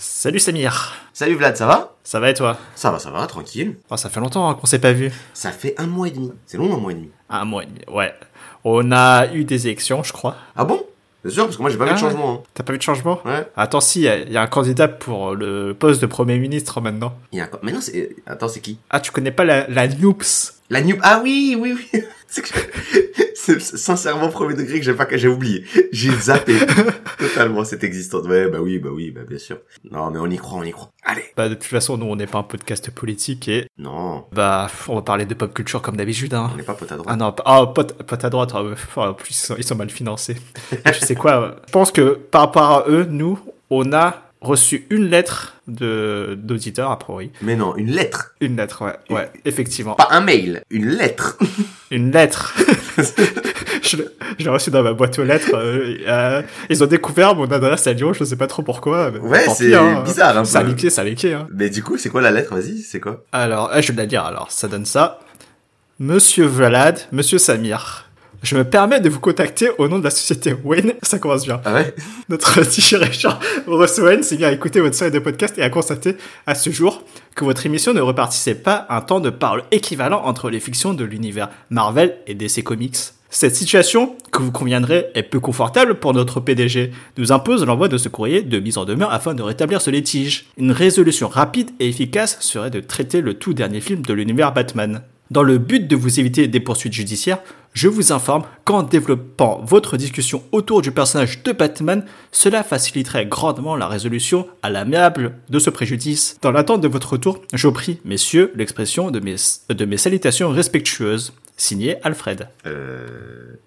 Salut Samir. Salut Vlad, ça va? Ça va et toi? Ça va, ça va, tranquille. oh, Ça fait longtemps hein, qu'on s'est pas vu. Ça fait un mois et demi. C'est long un mois et demi. Un mois et demi, ouais. On a eu des élections, je crois. Ah bon? Bien sûr, parce que moi j'ai pas vu de Ah. changement. hein. T'as pas vu de changement? Ouais. Attends, si, il y, a- il y a un candidat pour le poste de Premier ministre maintenant. Il y a un... Mais non, c'est... Attends, c'est qui? Ah, tu connais pas la, la Noops La New... Ah oui, oui, oui. c'est sincèrement premier degré que j'ai pas que j'ai oublié. J'ai zappé totalement cette existence. Ouais, bah oui, bah oui, bah bien sûr. Non, mais on y croit, on y croit. Allez. Bah, de toute façon, nous, on n'est pas un podcast politique et, Non, bah, on va parler de pop culture comme d'habitude, hein. on n'est pas pote à droite. Ah non, ah, pas à droite, ah. Enfin, en plus, ils sont, ils sont mal financés. je sais quoi, euh, je pense que par rapport à eux, nous, on a reçu une lettre de d'auditeurs, a priori. Mais non, une lettre. Une lettre, ouais, ouais, effectivement. Pas un mail, une lettre. Une lettre. je l'ai- reçu dans ma boîte aux lettres. euh, euh, ils ont découvert mon adresse à Lyon, je sais pas trop pourquoi. mais Ouais, c'est hein. bizarre un Ça a peu. liqué, ça a liqué, hein. Mais du coup, c'est quoi la lettre? Vas-y, c'est quoi? Alors, ah, je vais la dire, alors, ça donne ça. Monsieur Vlad, Monsieur Samir, je me permets de vous contacter au nom de la société Wayne, ça commence bien. Ah ouais? Notre dirigeant Ross Wayne s'est mis à écouter votre série de podcast et a constaté à ce jour que votre émission ne repartissait pas un temps de parole équivalent entre les fictions de l'univers Marvel et DC Comics. Cette situation, que vous conviendrez, est peu confortable pour notre PDG, nous impose l'envoi de ce courrier de mise en demeure afin de rétablir ce litige. Une résolution rapide et efficace serait de traiter le tout dernier film de l'univers Batman. Dans le but de vous éviter des poursuites judiciaires, je vous informe qu'en développant votre discussion autour du personnage de Batman, cela faciliterait grandement la résolution à l'amiable de ce préjudice. Dans l'attente de votre retour, je prie, messieurs, l'expression de mes, de mes salutations respectueuses. Signé Alfred. Euh...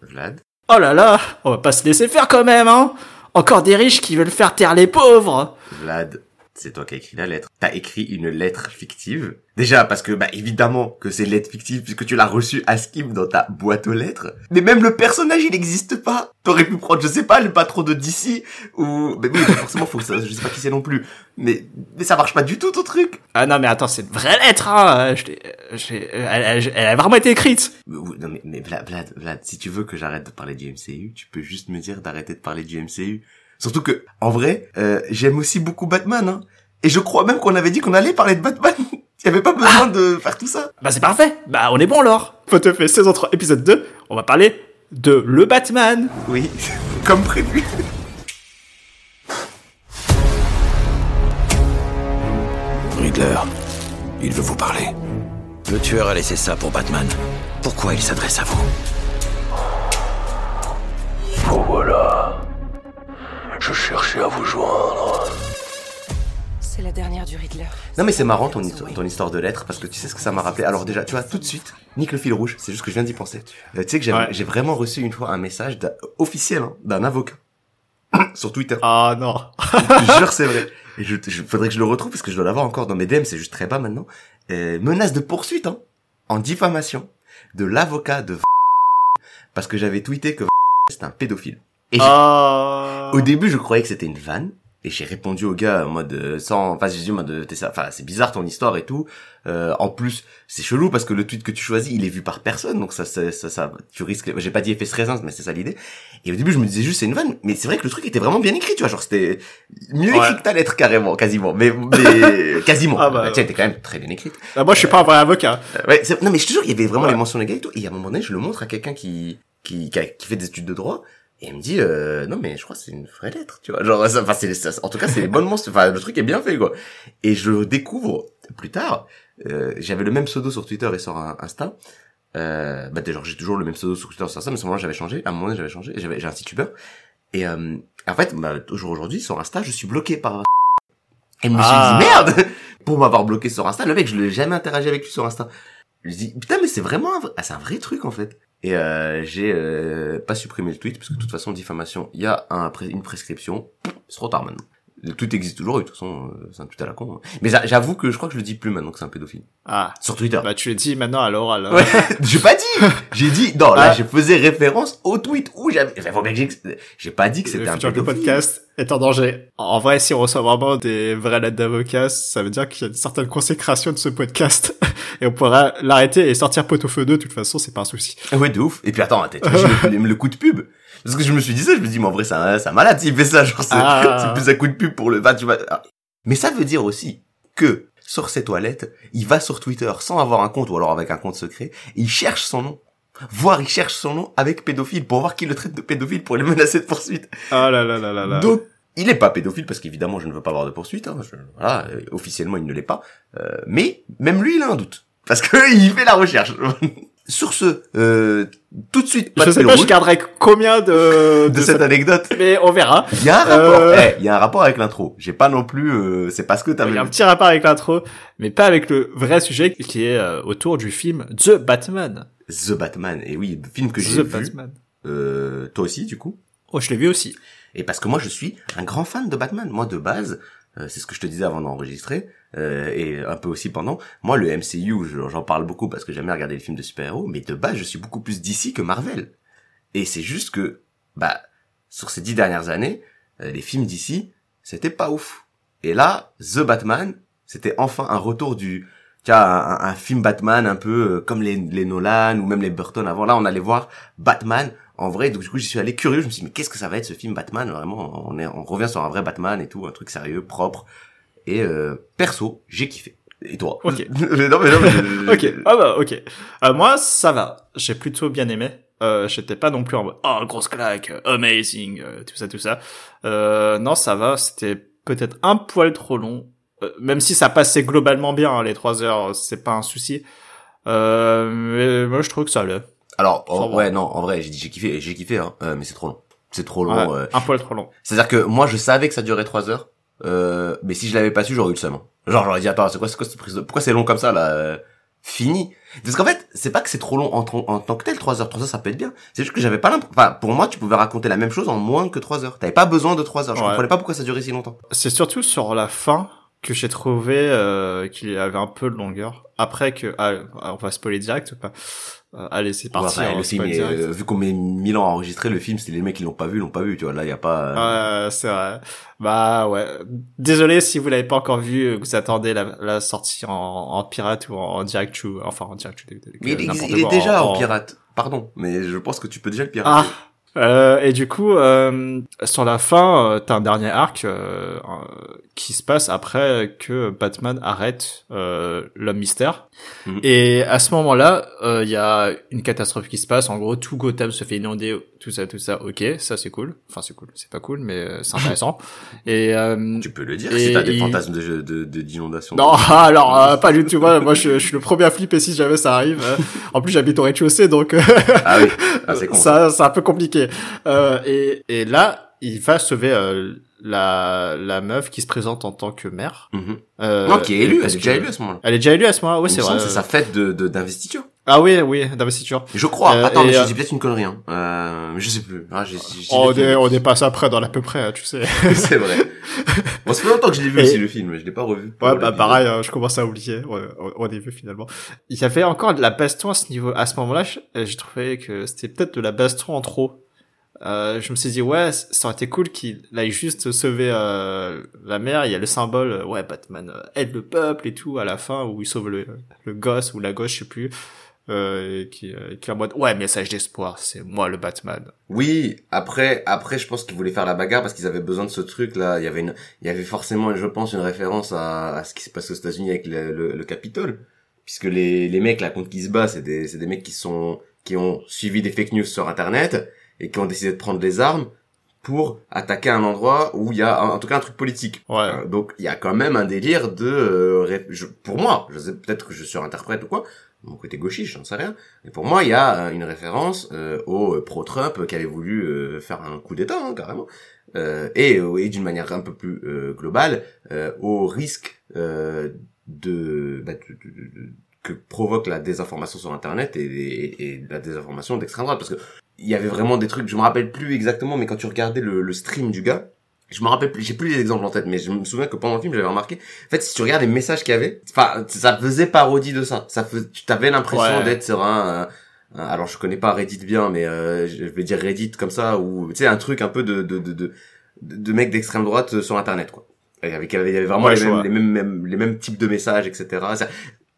Vlad Oh là là, on va pas se laisser faire quand même, hein Encore des riches qui veulent faire taire les pauvres Vlad, c'est toi qui as écrit la lettre. T'as écrit une lettre fictive. Déjà, parce que, bah, évidemment que c'est une lettre fictive, puisque tu l'as reçue à Skim dans ta boîte aux lettres. Mais même le personnage, il n'existe pas. T'aurais pu prendre, je sais pas, le patron de DC, ou, mais oui, forcément, faut que ça, je sais pas qui c'est non plus. Mais, mais ça marche pas du tout, ton truc. Ah non mais attends, c'est une vraie lettre, hein je l'ai- j'ai- elle, elle- elle a vraiment été écrite Non, mais, mais Vlad, Vlad, Vlad, si tu veux que j'arrête de parler du MCU, tu peux juste me dire d'arrêter de parler du MCU. Surtout que, en vrai, euh, j'aime aussi beaucoup Batman, hein. Et je crois même qu'on avait dit qu'on allait parler de Batman. Il y avait pas besoin de faire tout ça. Bah c'est parfait, bah on est bon alors Photo fait saison 3 épisode 2, on va parler de le Batman Oui, comme prévu. Riddler, il veut vous parler. Le tueur a laissé ça pour Batman. Pourquoi il s'adresse à vous? Je cherchais à vous joindre. C'est la dernière du Riddler. Non mais c'est marrant ton, histoire- ton histoire de lettres parce que tu sais ce que ça m'a rappelé. Alors déjà, tu vois, tout de suite, nique le fil rouge, c'est juste que je viens d'y penser. Euh, tu sais que j'ai Ouais. vraiment reçu une fois un message officiel hein, d'un avocat sur Twitter. Ah non je te jure, c'est vrai. Et je, je- faudrait que je le retrouve parce que je dois l'avoir encore dans mes DM, c'est juste très bas maintenant. Euh, menace de poursuite hein, en diffamation de l'avocat de parce que j'avais tweeté que c'était un pédophile. Et Ah au début, je croyais que c'était une vanne. Et j'ai répondu au gars en mode euh, sans, enfin j'ai dit en mode euh, t'es ça, enfin c'est bizarre ton histoire et tout. Euh, en plus c'est chelou parce que le tweet que tu choisis il est vu par personne donc ça ça ça, ça- tu risques. J'ai pas dit effet raisin mais c'est ça l'idée. Et au début je me disais juste c'est une vanne mais c'est vrai que le truc était vraiment bien écrit tu vois genre c'était mieux Ouais. écrit que ta lettre carrément quasiment mais mais quasiment. Ah bah, Tiens était quand même très bien écrite. Bah, Moi je suis pas un vrai avocat. Euh, ouais, non mais je te jure, il y avait vraiment Ouais. les mentions légales et tout. Et à un moment donné, je le montre à quelqu'un qui, qui, qui, a- qui fait des études de droit. Et elle me dit, euh, non mais je crois que c'est une vraie lettre, tu vois. Genre, ça- enfin, c'est, ça- en tout cas, c'est les bonnes mentions. Enfin, le truc est bien fait, quoi. Et je découvre plus tard. Euh, j'avais le même pseudo sur Twitter et sur Insta. Euh, bah déjà, j'ai toujours le même pseudo sur Twitter et sur Insta, mais à ce moment-là, j'avais changé. À un moment donné, j'avais changé. J'avais, j'ai un site Uber. Et euh, en fait, bah, toujours aujourd'hui, sur Insta, je suis bloqué par... Et je me suis Ah. dit, merde Pour m'avoir bloqué sur Insta, le mec, je l'ai jamais interagi avec lui sur Insta. Je dis, putain, mais c'est vraiment un ah, c'est un vrai truc, en fait. Et euh, j'ai euh, pas supprimé le tweet, parce que de toute façon, diffamation, il y a une prescription. C'est trop tard maintenant. Le tweet existe toujours, et de toute façon, euh, c'est un tweet à la con. hein. Mais j'a- j'avoue que je crois que je le dis plus maintenant que c'est un pédophile. Ah Sur Twitter. Bah tu l'as dit maintenant à l'oral. hein. Ouais, j'ai pas dit. J'ai dit non, là Ah. je faisais référence au tweet où j'avais enfin, faut bien que j'ai pas dit que Le c'était un pédophile. podcast est en danger. En vrai, si on reçoit vraiment des vraies lettres d'avocats, ça veut dire qu'il y a une certaine consécration de ce podcast. Et on pourra l'arrêter et sortir pot au feu 2, de toute façon, c'est pas un souci. Ouais, de ouf. Et puis attends, le, le coup de pub? Parce que je me suis dit ça, je me dis, mais en vrai, c'est un, un malade s'il fait ça. Genre, c'est Ah. plus un coup de pub pour le, bah, tu vois, ah, Mais ça veut dire aussi que sur ses toilettes, il va sur Twitter sans avoir un compte ou alors avec un compte secret, il cherche son nom. Voire il cherche son nom avec pédophile pour voir qui le traite de pédophile pour les menacer de poursuite. Ah là là là là là. Donc, il est pas pédophile parce qu'évidemment je ne veux pas avoir de poursuite. Hein, je- voilà, euh, officiellement il ne l'est pas. Euh, mais même lui il a un doute parce que il fait la recherche. Sur ce, euh, tout de suite, pas je de sais pas, je rouge garderai combien de, de cette anecdote. mais on verra. Il y a un rapport. Euh. Eh, il y a un rapport avec l'intro. J'ai pas non plus. euh, c'est parce que Il t'avais. y a un petit rapport avec l'intro, mais pas avec le vrai sujet qui est euh, autour du film The Batman. The Batman. Et oui, le film que j'ai The vu. Batman. Euh, toi aussi, du coup. Oh, je l'ai vu aussi. Et parce que moi, je suis un grand fan de Batman. Moi, de base, euh, c'est ce que je te disais avant d'enregistrer, euh, et un peu aussi pendant. Moi, le MCU, je- j'en parle beaucoup parce que j'aime bien regarder les films de super-héros, mais de base, je suis beaucoup plus DC que Marvel. Et c'est juste que, bah, sur ces dix dernières années, euh, les films DC, c'était pas ouf. Et là, The Batman, c'était enfin un retour du, tu un, un film Batman un peu euh, comme les, les Nolan ou même les Burton avant. Là, on allait voir Batman en vrai. Donc du coup, j'y suis allé curieux. Je me suis dit, mais qu'est-ce que ça va être ce film Batman? Vraiment, on est, on revient sur un vrai Batman et tout, un truc sérieux, propre. Et euh, perso, j'ai kiffé. Et toi? Ok. non mais non mais. Ok, ah bah ok. Euh, moi, ça va. J'ai plutôt bien aimé. Euh, j'étais pas non plus en mode oh grosse claque, euh, amazing, euh, tout ça, tout ça. Euh, non, ça va. C'était peut-être un poil trop long, Euh, même si ça passait globalement bien. hein, les trois heures, c'est pas un souci. Euh, mais moi, je trouve que ça allait. Alors ouais non en vrai j'ai dit j'ai kiffé j'ai kiffé hein euh, mais c'est trop long c'est trop long Ouais. Un poil trop long. c'est à dire que moi je savais que ça durait trois heures euh, mais si je l'avais pas su j'aurais eu le seum. Genre j'aurais dit attends c'est quoi c'est quoi cette prise de... pourquoi c'est long comme ça là euh, fini? Parce qu'en fait c'est pas que c'est trop long en, tant que tel trois heures. Trois heures ça peut être bien. C'est juste que j'avais pas l'impression enfin pour moi tu pouvais raconter la même chose en moins que trois heures. T'avais pas besoin de trois heures. Je Ouais. comprenais pas pourquoi ça durait si longtemps. C'est surtout sur la fin que j'ai trouvé euh, qu'il y avait un peu de longueur. Après que, ah, on va spoiler direct ou pas? Allez, c'est parti. Ouais, on le film est, euh, vu qu'on met mille ans à enregistrer le film c'est les mecs qui l'ont pas vu l'ont pas vu tu vois là y a pas euh, c'est vrai. Bah ouais. Désolé si vous l'avez pas encore vu, que vous attendez la, la sortie en, en pirate ou en, en direct ou enfin en direct. mais il, n'importe il est déjà en, pirate pardon mais je pense que tu peux déjà le pirater Ah. Euh, et du coup, euh, sur la fin, euh, t'as un dernier arc euh, euh, qui se passe après que Batman arrête euh, l'homme mystère. Mhm. Et à ce moment-là, euh, il y a une catastrophe qui se passe. En gros, tout Gotham se fait inonder, tout ça, tout ça. Ok, ça c'est cool. Enfin, c'est cool. C'est pas cool, mais c'est intéressant. et euh, Tu peux le dire si t'as des il- fantasmes de de de- d'inondation. non, alors euh, pas du tout. Moi, moi, je, je suis le premier à flipper si jamais ça arrive. En plus, j'habite au rez-de-chaussée, donc Ah oui, ah, c'est con. ça, c'est un peu compliqué. Euh, et, et là, il va sauver euh, la la meuf qui se présente en tant que mère. Mhm. Euh, non, qui est élue, elle est déjà élue à ce moment-là. Elle est déjà élue à ce moment-là. Oui, c'est vrai. c'est sa fête de de- d'investiture. Ah oui, oui, d'investiture. Je crois. Euh, Attends, mais je euh, dis peut-être une connerie. Hein. Euh, je sais plus. Ah, j'ai, j'ai- j'ai Oh, on est, on est passé après dans l'à peu près, hein, tu sais. c'est vrai. Bon, ça fait longtemps que je l'ai vu Et- aussi le film, je l'ai pas revu. Ouais, bah pareil, euh, je commence à oublier. On, on est vu finalement. Il y avait encore de la baston à ce niveau, à ce moment-là. euh, J'ai trouvé que c'était peut-être de la baston en trop. Euh, je me suis dit ouais, ça aurait été cool qu'il aille juste sauver euh, la mère. Il y a le symbole, euh, ouais, Batman aide le peuple et tout à la fin où il sauve le, le gosse ou la gosse, je sais plus, euh, qui, euh, qui est en mode ouais, message d'espoir, c'est moi le Batman. Oui, après, après, je pense qu'ils voulaient faire la bagarre parce qu'ils avaient besoin de ce truc là. Il y avait une, il y avait forcément, je pense, une référence à, à ce qui se passe aux États-Unis avec le, le, le Capitole, puisque les, les mecs là contre qui se bat, c'est des, c'est des mecs qui sont, qui ont suivi des fake news sur Internet et qui ont décidé de prendre des armes pour attaquer un endroit où il y a, en tout cas, un truc politique. Ouais. Euh, donc il y a quand même un délire de, euh, je- pour moi, je sais peut-être que je surinterprète ou quoi, mon côté gauchiste, j'en sais rien. Mais pour moi, il y a euh, une référence euh, au euh, pro-Trump qui avait voulu euh, faire un coup d'État, hein, carrément, euh, et, et d'une manière un peu plus euh, globale, euh, au risque euh, de, bah, de- de- de- que provoque la désinformation sur Internet et, et- et la désinformation d'extrême droite, parce que il y avait vraiment des trucs, je me rappelle plus exactement, mais quand tu regardais le, le stream du gars, je me rappelle plus, j'ai plus les exemples en tête, mais je me souviens que pendant le film, j'avais remarqué, en fait, si tu regardes les messages qu'il y avait, enfin, ça faisait parodie de ça. Ça fais, tu t'avais l'impression Ouais. d'être sur un, euh, un- alors je connais pas Reddit bien, mais euh, je vais dire Reddit comme ça, ou tu sais un truc un peu de de de de, de mecs d'extrême droite euh, sur Internet, quoi. Il y avait il y avait vraiment Ouais, les, mêmes, les mêmes- les mêmes types de messages, etc.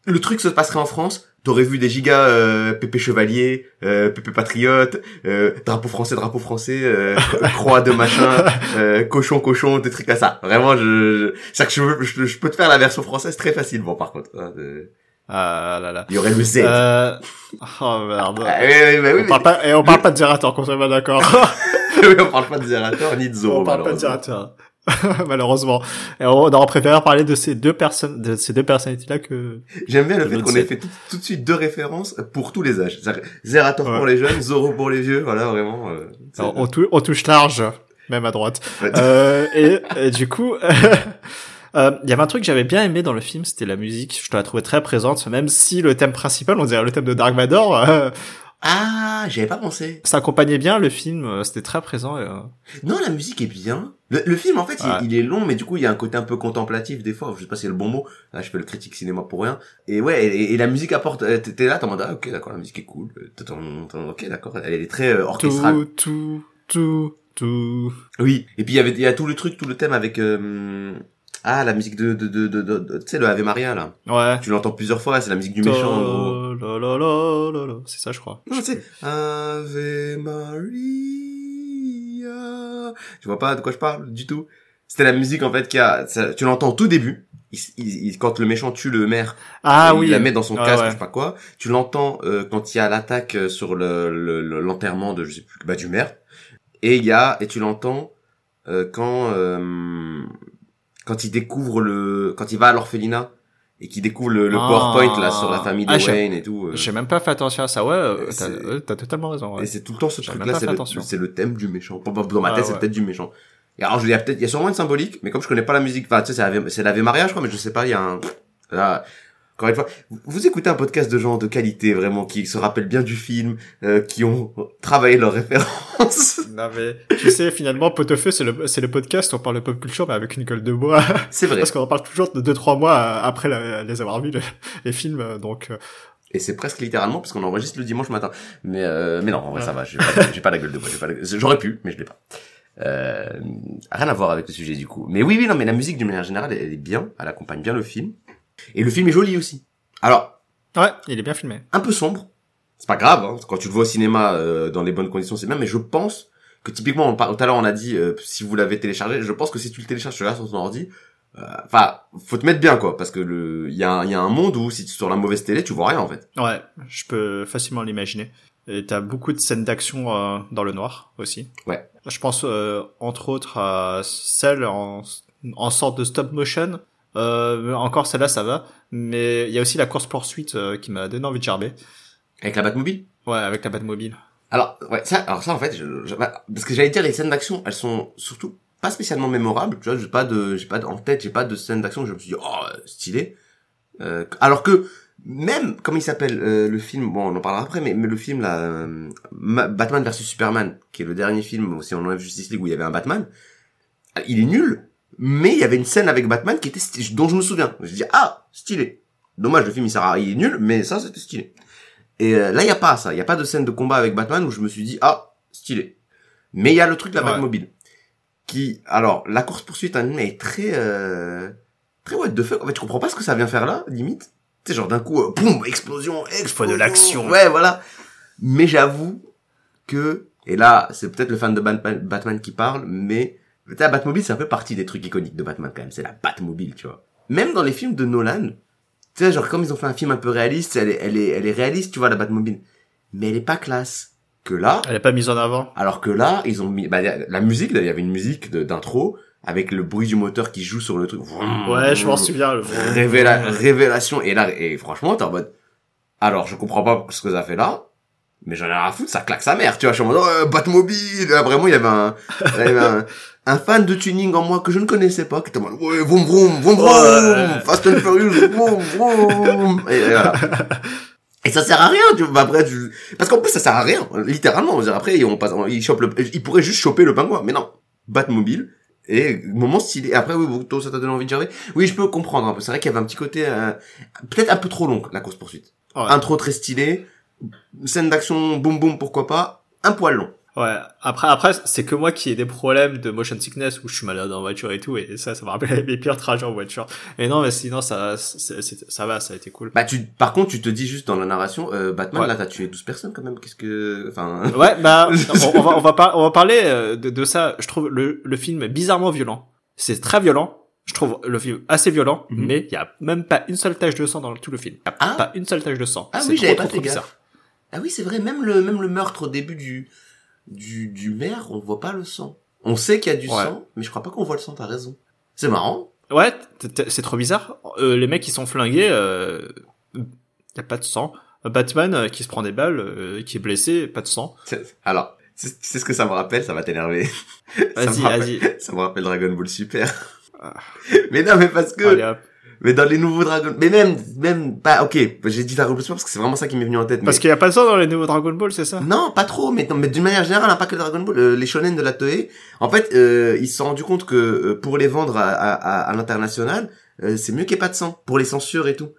Le truc se passerait en France, t'aurais vu des gigas euh, Pépé Chevalier, euh, Pépé Patriote, euh, drapeau français, drapeau français, euh, croix de machin, euh, cochon, cochon, des trucs comme ça. Vraiment, je, je, que je, je, peux te faire la version française très facilement, par contre. hein, de- Ah là là. Il y aurait le Z. Euh... Oh merde. Ah, oui, oui, bah oui, on parle pas, et on parle pas de Zerator, qu'on soit bien d'accord. mais on parle pas de Zerator ni de Zoro, on parle pas de. Zerator. Malheureusement. Et on aurait préféré parler de ces deux personnes, de ces deux personnalités-là que, J'aime bien le fait qu'on ait fait tout, tout de suite deux références pour tous les âges. Zerator pour les jeunes, Zoro pour les vieux, voilà, vraiment. euh, Alors, on, tou- on touche large, même à droite. Ouais. Euh, et, et du coup, euh, il y avait un truc que j'avais bien aimé dans le film, c'était la musique. Je la trouvais très présente, même si le thème principal, on dirait le thème de Dark Vador, euh, Ah, j'y avais pas pensé. ça accompagnait bien le film. euh, C'était très présent. Et, euh, Non, la musique est bien. Le, le film, en fait, il- Ouais. il, est long, mais du coup, il y a un côté un peu contemplatif des fois. Je sais pas si c'est le bon mot. Là, je fais le critique cinéma pour rien. Et ouais, et, et la musique apporte. euh, T'es là, t'es en mode, ah, ok, d'accord, la musique est cool. Euh, Ok, d'accord, elle est très euh, orchestrale. tout, tout, tout, tout. Oui. Et puis il y avait, il y a tout le truc, tout le thème avec. euh, Ah, la musique de, de, de, de, de- tu sais, le Ave Maria là. Ouais. Tu l'entends plusieurs fois, c'est la musique du méchant. en gros. C'est ça, je crois. Non, tu sais, Ave Maria. Tu vois pas de quoi je parle du tout C'était la musique en fait qui a, ça- tu l'entends au tout début. Il, il- il- quand le méchant tue le maire, Ah il oui. la met dans son Ah casque, ouais. je sais pas quoi. Tu l'entends euh, quand il y a l'attaque euh, sur le- l'enterrement de je sais plus bah du maire. Et il y a et tu l'entends euh, quand euh, quand il découvre le quand il va à l'orphelinat et qu'il découvre le, le Ah. PowerPoint là sur la famille de Ah, Wayne et tout. euh. J'ai même pas fait attention à ça. Ouais, euh, t'as euh, totalement raison. Ouais. Et c'est tout le temps ce J'avais truc même là, pas c'est le, thème du méchant. Dans ma Ah, tête, c'est le thème du méchant. Et alors, je il y a peut-être, il y a sûrement une symbolique, mais comme je connais pas la musique, enfin, tu sais, c'est Maria, je crois, mais je sais pas, il y a un, là, encore une fois, vous- écoutez un podcast de gens de qualité, vraiment, qui se rappellent bien du film, euh, qui ont travaillé leurs références. Non mais tu sais finalement Potefeu c'est le c'est le podcast où on parle de pop culture mais avec une gueule de bois c'est vrai. parce qu'on en parle toujours de deux trois mois euh, après la- les avoir vus le- les films euh, donc euh, Et c'est presque littéralement, parce qu'on enregistre le dimanche matin. Mais, euh, mais non, en vrai, ça va, j'ai pas, la gueule de bois, la- j'aurais pu, mais je l'ai pas. Euh, rien à voir avec le sujet du coup. Mais oui, oui, non, mais la musique d'une manière générale, elle est bien, elle accompagne bien le film. Et le film est joli aussi. Alors, ouais il est bien filmé un peu sombre. C'est pas grave, hein. quand tu le vois au cinéma euh, dans les bonnes conditions, c'est bien. Mais je pense que typiquement, tout à l'heure on a dit euh, si vous l'avez téléchargé, je pense que si tu le télécharges sur sur ton ordi, euh, enfin, faut te mettre bien quoi, parce que le, il y a, y a un monde où si tu es sur la mauvaise télé, tu vois rien en fait. ouais je peux facilement l'imaginer et t'as beaucoup de scènes d'action euh, dans le noir aussi Ouais. je pense euh, entre autres à celle en en sorte de stop motion euh, encore celle-là ça va mais il y a aussi la course poursuite qui m'a donné envie de gerber Avec la Batmobile? ouais avec la Batmobile Alors, ouais, ça, alors ça en fait, je, je- bah, parce que j'allais dire les scènes d'action, elles sont surtout pas spécialement mémorables. Tu vois, j'ai pas de, j'ai pas de- en tête, j'ai pas de scène d'action je me suis dit oh stylé. Euh, alors que même comme il s'appelle euh, le film, bon on en parlera après, mais, mais le film là, euh, Ma- Batman vs Superman, qui est le dernier film si on enlève Justice League où il y avait un Batman, euh, il est nul, mais il y avait une scène avec Batman qui était dont je me souviens. Je dis ah stylé. Dommage le film il sert à, il est nul, mais ça c'était stylé. Et euh, là, il y a pas ça. Il y a pas de scène de combat avec Batman où je me suis dit ah stylé. Mais il y a le truc de la Ouais. Batmobile qui alors la course poursuite en est très euh, très what the fuck. En fait, tu comprends pas ce que ça vient faire là, limite. Tu sais genre d'un coup euh, boum explosion, explosion. de l'action. Ouais, voilà. Mais j'avoue que et là, c'est peut-être le fan de Batman, Batman qui parle, mais tu sais, la Batmobile, c'est un peu partie des trucs iconiques de Batman quand même. C'est la Batmobile, tu vois. Même dans les films de Nolan, tu sais, genre comme ils ont fait un film un peu réaliste, elle est, elle est, elle est réaliste, tu vois, la Batmobile. Mais elle est pas classe. Que là, elle est pas mise en avant alors que là, ils ont mis, bah, la musique, il y avait une musique d'intro, avec le bruit du moteur qui joue sur le truc. Ouais, je m'en souviens. le- Révéla- révélation. Et là, et franchement, t'es en mode, alors, je comprends pas ce que ça fait là, mais j'en ai rien à foutre, ça claque sa mère, tu vois, je suis en mode, oh, Batmobile, Là, vraiment, il y avait un, il y avait un, un fan de tuning en moi que je ne connaissais pas, qui était en mode, ouais, vroom vroom, vroom vroom. Fast and Furious, vroom vroom, et, et voilà. Et ça sert à rien, tu vois, après, tu... parce qu'en plus, ça sert à rien, littéralement, on après, on passe, il chope le, il pourrait juste choper le pingouin, mais non. Batmobile, et moment stylé. Après, oui, toi, ça t'a donné envie de gérer. Oui, je peux comprendre un peu. C'est vrai qu'il y avait un petit côté, euh, peut-être un peu trop long, la course poursuite. Ouais. Intro très stylé, scène d'action, boum boum, pourquoi pas, un poil long. Ouais. Après, après, c'est que moi qui ai des problèmes de motion sickness où je suis malade en voiture et tout, et ça, ça me rappelle mes pires trajets en voiture. Et non, mais sinon, ça, ça va, ça a été cool. Bah tu, par contre, tu te dis juste dans la narration, euh, Batman, Ouais. là, t'as tué 12 personnes quand même. Qu'est-ce que, enfin, Ouais, bah, on, on va, on va, par- on va parler euh, de, de ça. Je trouve le, le film bizarrement violent. C'est très violent. Je trouve le film assez violent, Mhm. mais il y a même pas une seule tache de sang dans tout le film. Il y a Ah. pas une seule tache de sang. Ah oui, j'avais pas trop fait gaffe. ah oui, c'est vrai, même le, même le meurtre au début du, du, du maire, on voit pas le sang. On sait qu'il y a du Ouais. sang, mais je crois pas qu'on voit le sang, t'as raison. C'est marrant. Ouais, c'est trop bizarre. Euh, les mecs qui sont flingués, euh, y a pas de sang. Batman euh, qui se prend des balles, euh, qui est blessé, pas de sang. Alors, c'est ce que ça me rappelle, ça va t'énerver. Vas-y, vas-y. Ça me rappelle Dragon Ball Super. Ah. mais non, mais parce que, Allez. Mais dans les nouveaux Dragon, mais même, même, pas, ok, j'ai dit Dragon Ball Super parce que c'est vraiment ça qui m'est venu en tête. Parce mais- qu'il y a pas de sang dans les nouveaux Dragon Ball, c'est ça? Non, pas trop, mais, non, mais d'une manière générale, hein, pas que Dragon Ball, euh, les shonen de la Toei, en fait, euh, ils se sont rendus compte que euh, pour les vendre à, à, à, à l'international, c'est mieux qu'il n'y ait pas de sang, pour les censures et tout.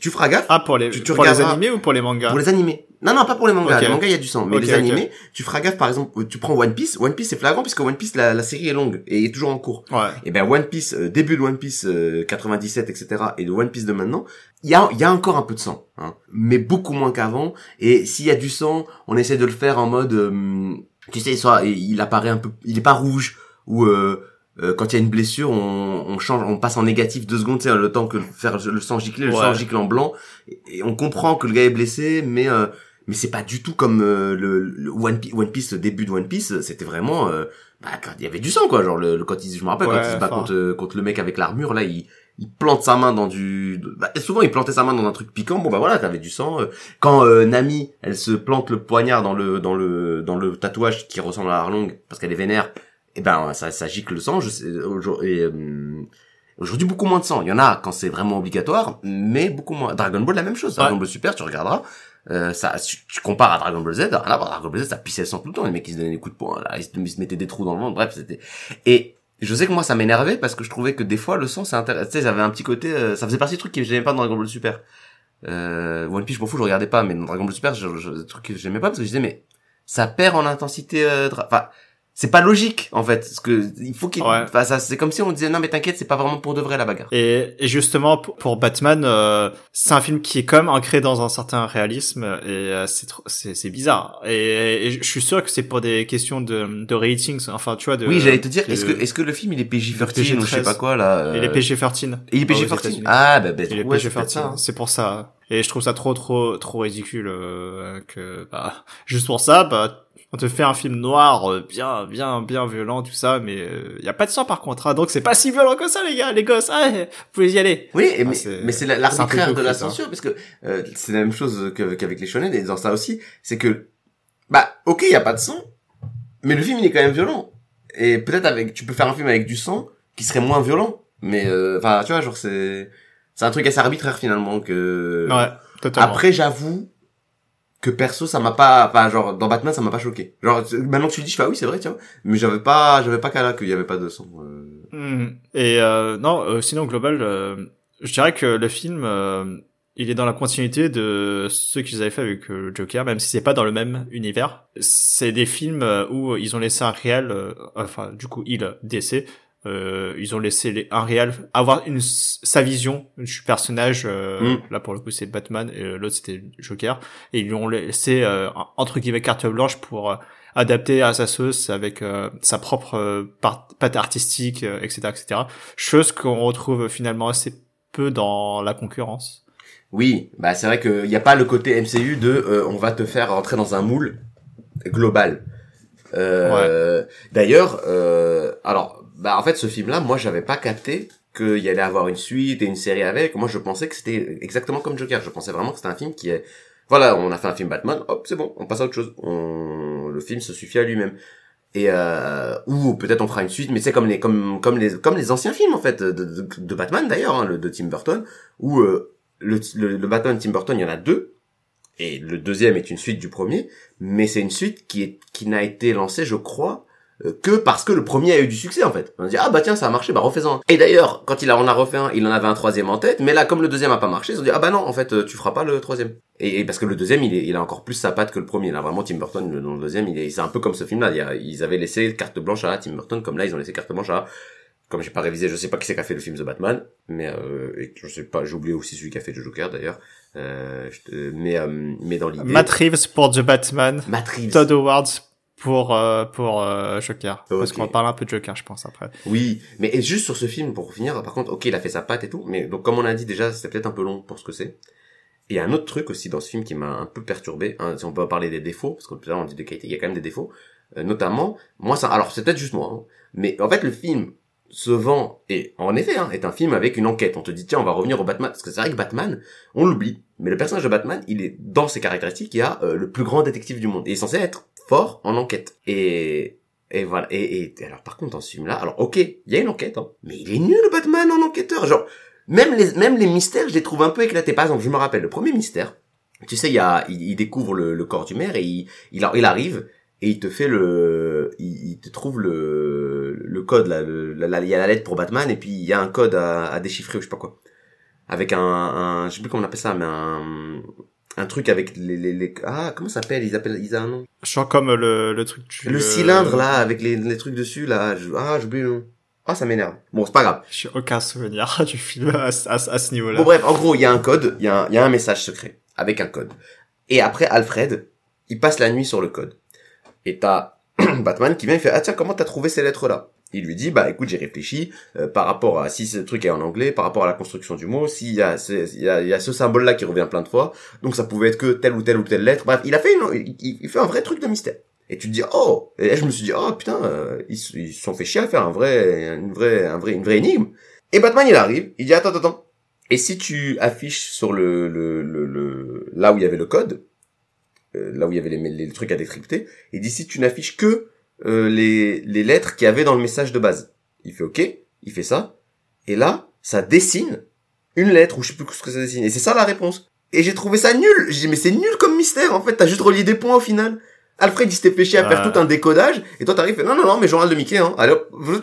Tu feras gaffe, Ah, pour les, Tu- tu pour les animés ou pour les mangas? Pour les animés. Non, non, pas pour les mangas. Les mangas, il y a du sang. Mais les animés, tu feras gaffe, par exemple, euh, tu prends One Piece. One Piece, c'est flagrant, puisque One Piece, la, la série est longue et est toujours en cours. Ouais. Et ben One Piece, euh, début de One Piece euh, 97, etc. et de One Piece de maintenant, il y a, y a encore un peu de sang, hein, mais beaucoup moins qu'avant. Et s'il y a du sang, on essaie de le faire en mode, euh, tu sais, soit il apparaît un peu, il est pas rouge ou euh, euh, quand il y a une blessure, on, on change, on passe en négatif deux secondes, le temps que faire le sang gicler, le Ouais. sang gicle en blanc, et, et on comprend que le gars est blessé, mais euh, mais c'est pas du tout comme euh, le, le One, Piece, One Piece, le début de One Piece, c'était vraiment, euh, bah, quand il y avait du sang quoi, genre le, le- quand il, je me rappelle quand il se bat contre euh, contre le mec avec l'armure là, il il plante sa main dans du bah, souvent il plantait sa main dans un truc piquant bon bah voilà t'avais du sang euh. quand euh, Nami elle se plante le poignard dans le dans le dans le tatouage qui ressemble à Arlong parce qu'elle est vénère et ben ça ça gicle le sang je sais aujourd'hui et, euh, aujourd'hui beaucoup moins de sang. Il y en a quand c'est vraiment obligatoire mais beaucoup moins. Dragon Ball la même chose. Dragon. Ball Super tu regarderas euh, ça, tu, tu compares à Dragon Ball Z, rien à Dragon Ball Z, ça pissait le sang tout le temps, les mecs, ils se donnaient des coups de poing, là, ils se, mettaient des trous dans le ventre, bref, c'était, et je sais que moi, ça m'énervait parce que je trouvais que des fois, le sang, c'est intéressant, tu sais, ça avait un petit côté, euh, ça faisait partie du truc que j'aimais pas dans Dragon Ball Super. Euh, One Piece, je m'en fous, je regardais pas, mais dans Dragon Ball Super, je, je, le truc que j'aimais pas parce que je disais, mais, ça perd en intensité, euh, enfin, c'est pas logique, en fait, parce que, il faut qu'il, Ouais. enfin, ça, c'est comme si on disait, non, mais t'inquiète, c'est pas vraiment pour de vrai, la bagarre. Et, et justement, pour, Batman, euh, c'est un film qui est quand même ancré dans un certain réalisme et euh, c'est c'est c'est bizarre. Et, et je suis sûr que c'est pour des questions de, de ratings, enfin tu vois. De, oui, j'allais te dire, de- est-ce que, est-ce que le film, il est PG-13 PG-13, ou je sais pas quoi, là? il est euh, PG-13. Il est aux PG-13 États-Unis. Ah, bah, bah, Il est ouais, c'est PG-13, peut-être ça, hein. c'est pour ça. Et je trouve ça trop, trop, trop ridicule euh, que, bah, juste pour ça, bah, on te fait un film noir euh, bien, bien, bien violent, tout ça, mais il y a pas de sang par contre. hein, donc c'est pas si violent que ça, les gars, les gosses. Ah, vous pouvez y aller. Oui, et Ah, mais, c'est- mais l'arbitraire de la hein. censure, parce que euh, c'est la même chose qu'avec les shonen, et dans ça aussi, c'est que, bah, ok, il y a pas de sang, mais le film, il est quand même violent. Et peut-être avec, tu peux faire un film avec du sang, qui serait moins violent, mais, euh, enfin, tu vois, genre, c'est, c'est un truc assez arbitraire, finalement, que... Ouais, totalement. Après, j'avoue que perso, ça m'a pas, enfin, genre, dans Batman, ça m'a pas choqué. Genre, maintenant que tu le dis, je fais, ah oui, c'est vrai, tiens, mais j'avais pas, j'avais pas qu'à là qu'il y avait pas de sang. euh. Mhm. Et euh, non, euh, sinon global, euh, je dirais que le film, euh, il est dans la continuité de ce qu'ils avaient fait avec euh, Joker, même si c'est pas dans le même univers. C'est des films où ils ont laissé un réel, enfin du coup il DC, euh, ils ont laissé les- un réel avoir une sa vision du personnage. euh, Mm. Là pour le coup c'est Batman et euh, l'autre c'était Joker et ils lui ont laissé euh, entre guillemets carte blanche pour euh, adapter à sa sauce avec euh, sa propre euh, patte artistique, euh, etc., etc. Chose qu'on retrouve finalement assez peu dans la concurrence. Oui, bah c'est vrai qu'il n'y a pas le côté MCU de euh, on va te faire rentrer dans un moule global. Euh, D'ailleurs, euh, alors, bah en fait ce film-là, moi j'avais pas capté qu'il y allait avoir une suite et une série avec. Moi je pensais que c'était exactement comme Joker. Je pensais vraiment que c'était un film qui est, voilà, on a fait un film Batman, hop c'est bon, on passe à autre chose. On... Le film se suffit à lui-même. Et euh, ou peut-être on fera une suite, mais c'est comme les comme comme les comme les anciens films en fait de, de, Batman d'ailleurs, hein, le de Tim Burton, où euh, le, le, le Batman Tim Burton, il y en a deux, et le deuxième est une suite du premier, mais c'est une suite qui est qui n'a été lancée, je crois, que parce que le premier a eu du succès en fait. On a dit ah bah tiens ça a marché, bah refais-en. Et d'ailleurs quand il a, en a refait un, il en avait un troisième en tête, mais là comme le deuxième a pas marché, ils ont dit ah bah non en fait euh, tu feras pas le troisième. Et, et parce que le deuxième il, est, il a encore plus sa patte que le premier. Là vraiment Tim Burton le- dans le deuxième il est c'est un peu comme ce film là. Il y a- ils avaient laissé carte blanche à Tim Burton comme là ils ont laissé carte blanche à comme j'ai pas révisé, je sais pas qui c'est qui a fait le film The Batman, mais euh, et je sais pas, j'ai oublié aussi celui qui a fait le Joker d'ailleurs. Euh, mais euh, mais dans l'idée, Matt Reeves pour The Batman, Matt Reeves. Todd Howard pour euh, pour euh, Joker. Parce Ok. qu'on parle un peu de Joker, je pense après. Oui, mais et juste sur ce film pour finir, par contre, ok, il a fait sa patte et tout, mais donc comme on a dit déjà, c'était peut-être un peu long pour ce que c'est. Et il y a un autre truc aussi dans ce film qui m'a un peu perturbé, hein, si on peut parler des défauts, parce que tout à l'heure on dit de qualité, il y a quand même des défauts, Euh, notamment, moi ça, alors c'est peut-être juste moi, hein, mais en fait le film se vend, et en effet, hein, est un film avec une enquête. On te dit, tiens, on va revenir au Batman, parce que c'est vrai que Batman, on l'oublie, mais le personnage de Batman, il est dans ses caractéristiques, il y a euh, le plus grand détective du monde, il est censé être fort en enquête. Et et voilà. Et, et, alors par contre dans ce film-là, alors ok, il y a une enquête, hein, mais il est nul le Batman en enquêteur. Genre même les même les mystères, je les trouve un peu éclatés. Par exemple, je me rappelle le premier mystère. Tu sais, il y a il, découvre le, le corps du maire et il, il arrive et il te fait le il, il te trouve le le code là. le- la- Il y a la lettre pour Batman et puis il y a un code à, à déchiffrer ou je sais pas quoi. Avec un, un je sais plus comment on appelle ça, mais un un truc avec les, les, les- ah comment ça s'appelle? Ils appellent ils ont un nom Je sens comme le, le truc du... le cylindre là avec les, les trucs dessus là je- ah j'oublie le nom ah ça m'énerve bon c'est pas grave J'ai aucun souvenir du film à, à, à ce niveau-là. bon bref en gros il y a un code il y a un, il y a un message secret avec un code et après Alfred il passe la nuit sur le code et t'as Batman qui vient et fait ah tiens comment t'as trouvé ces lettres là il lui dit bah écoute j'ai réfléchi euh, par rapport à si ce truc est en anglais par rapport à la construction du mot s'il y a il y a, il y a ce symbole là qui revient plein de fois donc ça pouvait être que telle ou telle ou telle lettre. Bref il a fait une, il, fait un vrai truc de mystère. Et tu te dis oh! Et là je me suis dit oh putain euh, ils se sont fait chier à faire un vrai une vraie un vrai une vraie énigme. Et Batman il arrive il dit attends attends. Et si tu affiches sur le le, le, le- là où il y avait le code là où il y avait les, les trucs à décrypter. Il dit si tu n'affiches que euh, les les lettres qu'il y avait dans le message de base. Il fait ok il fait ça. Et là ça dessine une lettre ou je sais plus ce que ça dessine. Et c'est ça la réponse. Et j'ai trouvé ça nul. J'ai dit mais c'est nul comme mystère en fait. T'as juste relié des points au final. Alfred il s'était chier à faire tout un décodage. Et toi t'arrives non non non mais journal de Mickey hein. V-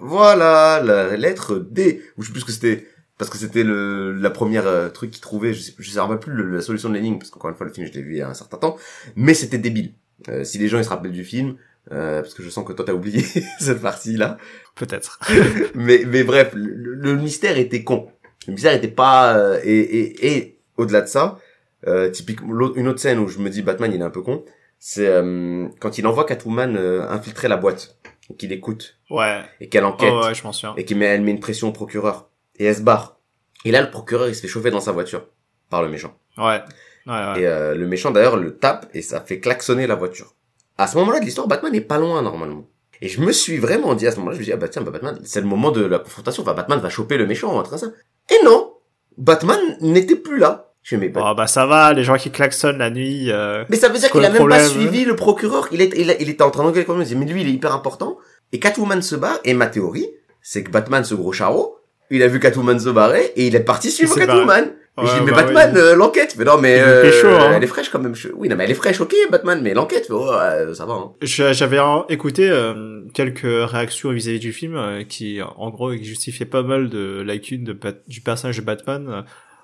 voilà la lettre D. Ou je sais plus ce que c'était parce que c'était le la première euh, truc qu'il trouvait je sais je sais même plus le- la solution de l'énigme parce qu'encore une fois le film je l'ai vu il y a un certain temps mais c'était débile Euh, si les gens ils se rappellent du film euh, parce que je sens que toi t'as oublié cette partie là Peut-être. mais mais bref, le, le mystère était con. Le mystère était pas euh, et et, et au-delà de ça, euh, typiquement une autre scène où je me dis Batman il est un peu con, c'est euh, quand il envoie Catwoman euh, infiltrer la boîte qu'il écoute Ouais. et qu'elle enquête Oh, ouais, je m'en souviens. et qu'il met elle met une pression au procureur et elle se barre. Et là le procureur il se fait chauffer dans sa voiture par le méchant. Ouais. Ouais, ouais. Et euh, le méchant d'ailleurs le tape et ça fait klaxonner la voiture. À ce moment-là de l'histoire, Batman n'est pas loin normalement. Et je me suis vraiment dit à ce moment-là, je me dis ah bah tiens, bah, Batman, c'est le moment de la confrontation. Enfin, Batman va choper le méchant, comme ça. Et non, Batman n'était plus là. Je me dis, mais, Bat- Oh, bah ça va, les gens qui klaxonnent la nuit. euh, mais ça veut dire qu'il a même pas suivi le procureur. Il, est, il, a- il était en train d'engueuler comme mais lui il est hyper important. Et Catwoman se barre. Et ma théorie, c'est que Batman, ce gros charreau, il a vu Catwoman se barrer et il est parti suivre Catwoman. Ouais, je dis, mais bah Batman, ouais, euh, l'enquête. Mais non, mais euh, hein. elle est fraîche quand même. Je- Oui, non, mais elle est fraîche, ok, Batman. Mais l'enquête, oh, ouais, ça va. Hein. J'avais écouté euh, quelques réactions vis-à-vis du film euh, qui, en gros, qui justifiaient pas mal de lacunes de du personnage de Batman euh,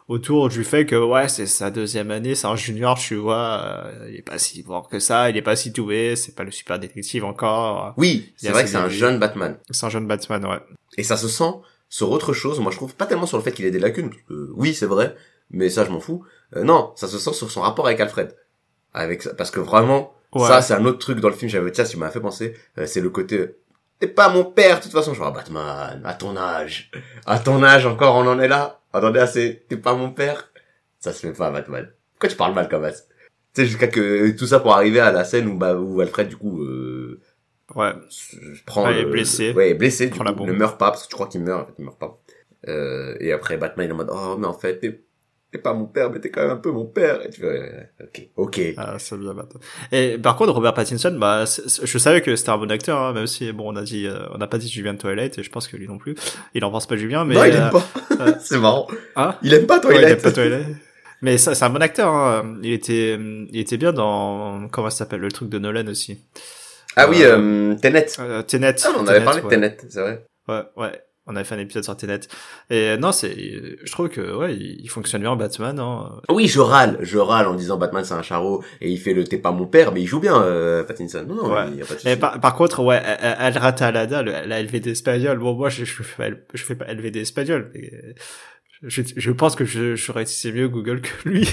autour du fait que ouais c'est sa deuxième année, c'est un junior, tu vois, euh, il est pas si fort que ça, il est pas si doué, c'est pas le super détective encore, Oui, c'est vrai que c'est un jeune Batman. c'est un jeune Batman, ouais. Et ça se sent sur autre chose. Moi, je trouve pas tellement sur le fait qu'il ait des lacunes. parce que, oui, c'est vrai, mais ça, je m'en fous. Euh, non, ça se sent sur son rapport avec Alfred. Avec ça, parce que vraiment, Ouais. ça, c'est un autre truc dans le film. J'avais, tiens, tu m'as fait penser. euh, c'est le côté. euh, T'es pas mon père, de toute façon. Je vois Batman, à ton âge, à ton âge encore, on en est là. Attendez, assez. T'es pas mon père. Ça se fait pas, Batman. Pourquoi tu parles mal comme ça? Tu sais, jusqu'à que tout ça pour arriver à la scène où, bah, où Alfred, du coup, euh, Ouais. prend Ouais, il est le- blessé. ouais, est blessé du coup, la ne meurt pas parce que tu crois qu'il meurt en fait il meurt pas euh, et après Batman il est en mode oh mais en fait t'es pas mon père mais t'es quand même un peu mon père et tu fais ouais, ok ok Ah, c'est bien Batman. Et par contre, Robert Pattinson, bah, je savais que c'était un bon acteur, hein, même si bon, on a dit, euh, on n'a pas dit Julien Toilette, et je pense que lui non plus. Il en pense pas Julien, mais non il euh, aime pas euh, c'est marrant hein il aime pas Ouais, il aime Twilight pas Twilight. Mais c'est un bon acteur. Hein. Il était, il était bien dans comment ça s'appelle le truc de Nolan aussi. Ah oui, euh, Tenet. Euh, Tenet. Ah, on avait parlé de. Tenet, c'est vrai. Ouais, ouais. On avait fait un épisode sur Tenet. Et euh, non, c'est, je trouve que, ouais, il fonctionne bien, Batman, hein. Oui, je râle, je râle en disant Batman c'est un charreau et il fait le t'es pas mon père, mais il joue bien, euh, Pattinson. Non, non, Ouais. il y a pas de souci. par, par contre, ouais, elle, elle rate Alada, le- la LVD espagnole. Bon, moi, je, je fais pas, je fais pas LVD espagnol. mais je, je pense que je, je réussissais mieux Google que lui.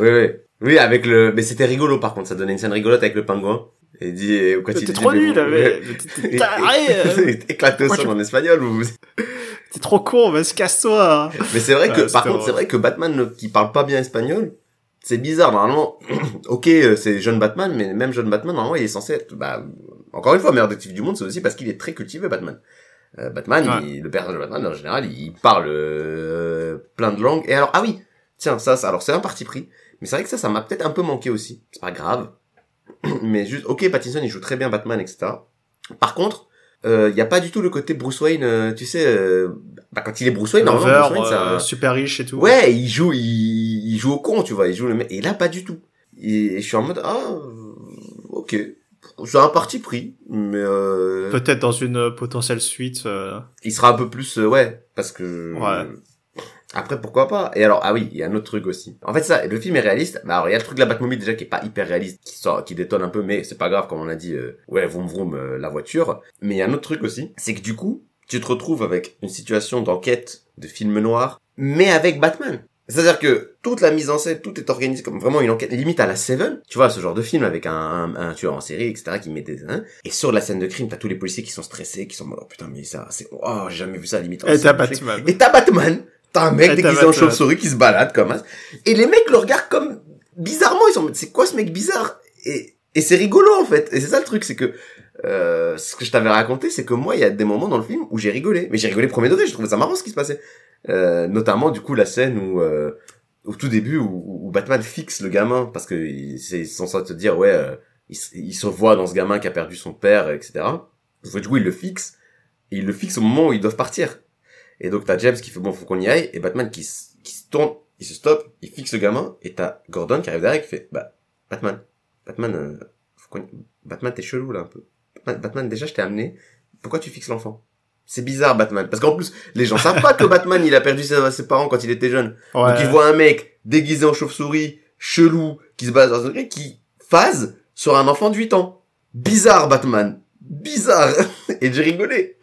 Oui, oui. Oui, avec le, mais c'était rigolo par contre, ça donnait une scène rigolote avec le pingouin. Et il dit, et quand il T'es dit, trop mais nul, vous- mais, t'es- taré, éclaté au sol en espagnol ou t'es trop con, vas-y, casse-toi. Mais c'est vrai que, Ouais, par contre, c'est vrai que Batman qui parle pas bien espagnol, c'est bizarre. Normalement, ok, euh, c'est jeune Batman, mais même jeune Batman, normalement, il est censé être, bah, encore une fois, meilleur détective du monde, c'est aussi parce qu'il est très cultivé, Batman. Euh, Batman, Ouais. il- le personnage de Batman, en général, il parle euh, plein de langues. Et alors, ah oui, tiens, ça, ça alors c'est un parti pris. Mais c'est vrai que ça, ça m'a peut-être un peu manqué aussi. C'est pas grave. mais juste, ok, Pattinson, il joue très bien Batman, etc. Par contre, il y a pas du tout le côté Bruce Wayne, euh, tu sais, euh, bah, quand il est Bruce Wayne, normalement, Bruce Wayne, un- euh, super riche et tout. Ouais, il joue, il, il joue au con, tu vois, il joue le mec. Et là, pas du tout. Et, je suis en mode, ah, euh, ok. C'est un parti pris, mais euh, Peut-être dans une euh, potentielle suite. euh, il sera un peu plus, euh, ouais, parce que. Ouais. Après, pourquoi pas? Et alors, ah oui, il y a un autre truc aussi. En fait, ça, le film est réaliste. Bah, alors, il y a le truc de la Batmobile déjà qui est pas hyper réaliste, qui sort, qui détonne un peu, mais c'est pas grave, comme on a dit. euh, ouais, vroom vroom, euh, la voiture. Mais il y a un autre truc aussi, c'est que du coup, tu te retrouves avec une situation d'enquête de film noir, mais avec Batman. C'est-à-dire que toute la mise en scène, tout est organisé comme vraiment une enquête, limite à la Seven. Tu vois, ce genre de film avec un, un, un tueur en série, etc., qui met des, hein. Et sur la scène de crime, t'as tous les policiers qui sont stressés, qui sont, oh putain, mais ça, c'est, oh, j'ai jamais vu ça, limite. Oh, Et c'est t'as. Batman. Et t'as Batman. T'as un mec déguisé en chauve-souris qui se balade comme ça. Et les mecs le regardent comme, bizarrement, ils sont c'est quoi ce mec bizarre? Et, et c'est rigolo, en fait. Et c'est ça le truc, c'est que, euh, ce que je t'avais raconté, c'est que moi, il y a des moments dans le film où j'ai rigolé. Mais j'ai rigolé premier degré, je trouvais ça marrant ce qui se passait. Euh, notamment, du coup, la scène où, euh, au tout début, où, où Batman fixe le gamin, parce que c'est censé te dire, ouais, euh, il, se- il se voit dans ce gamin qui a perdu son père, etc. Du coup, il le fixe, et il le fixe au moment où ils doivent partir. Et donc, t'as James qui fait, bon, faut qu'on y aille, et Batman qui, se- qui se tourne, il se stoppe, il fixe le gamin, et t'as Gordon qui arrive derrière et qui fait, bah, Batman, Batman, euh, faut Batman, t'es chelou, là, un peu. Batman, Batman, déjà, je t'ai amené, pourquoi tu fixes l'enfant? C'est bizarre, Batman. Parce qu'en plus, les gens savent pas que Batman, il a perdu ses, ses parents quand il était jeune. Ouais. Donc ils voient un mec déguisé en chauve-souris, chelou, qui se base dans un truc, qui phase sur un enfant de 8 ans. Bizarre, Batman. Bizarre. Et j'ai rigolé.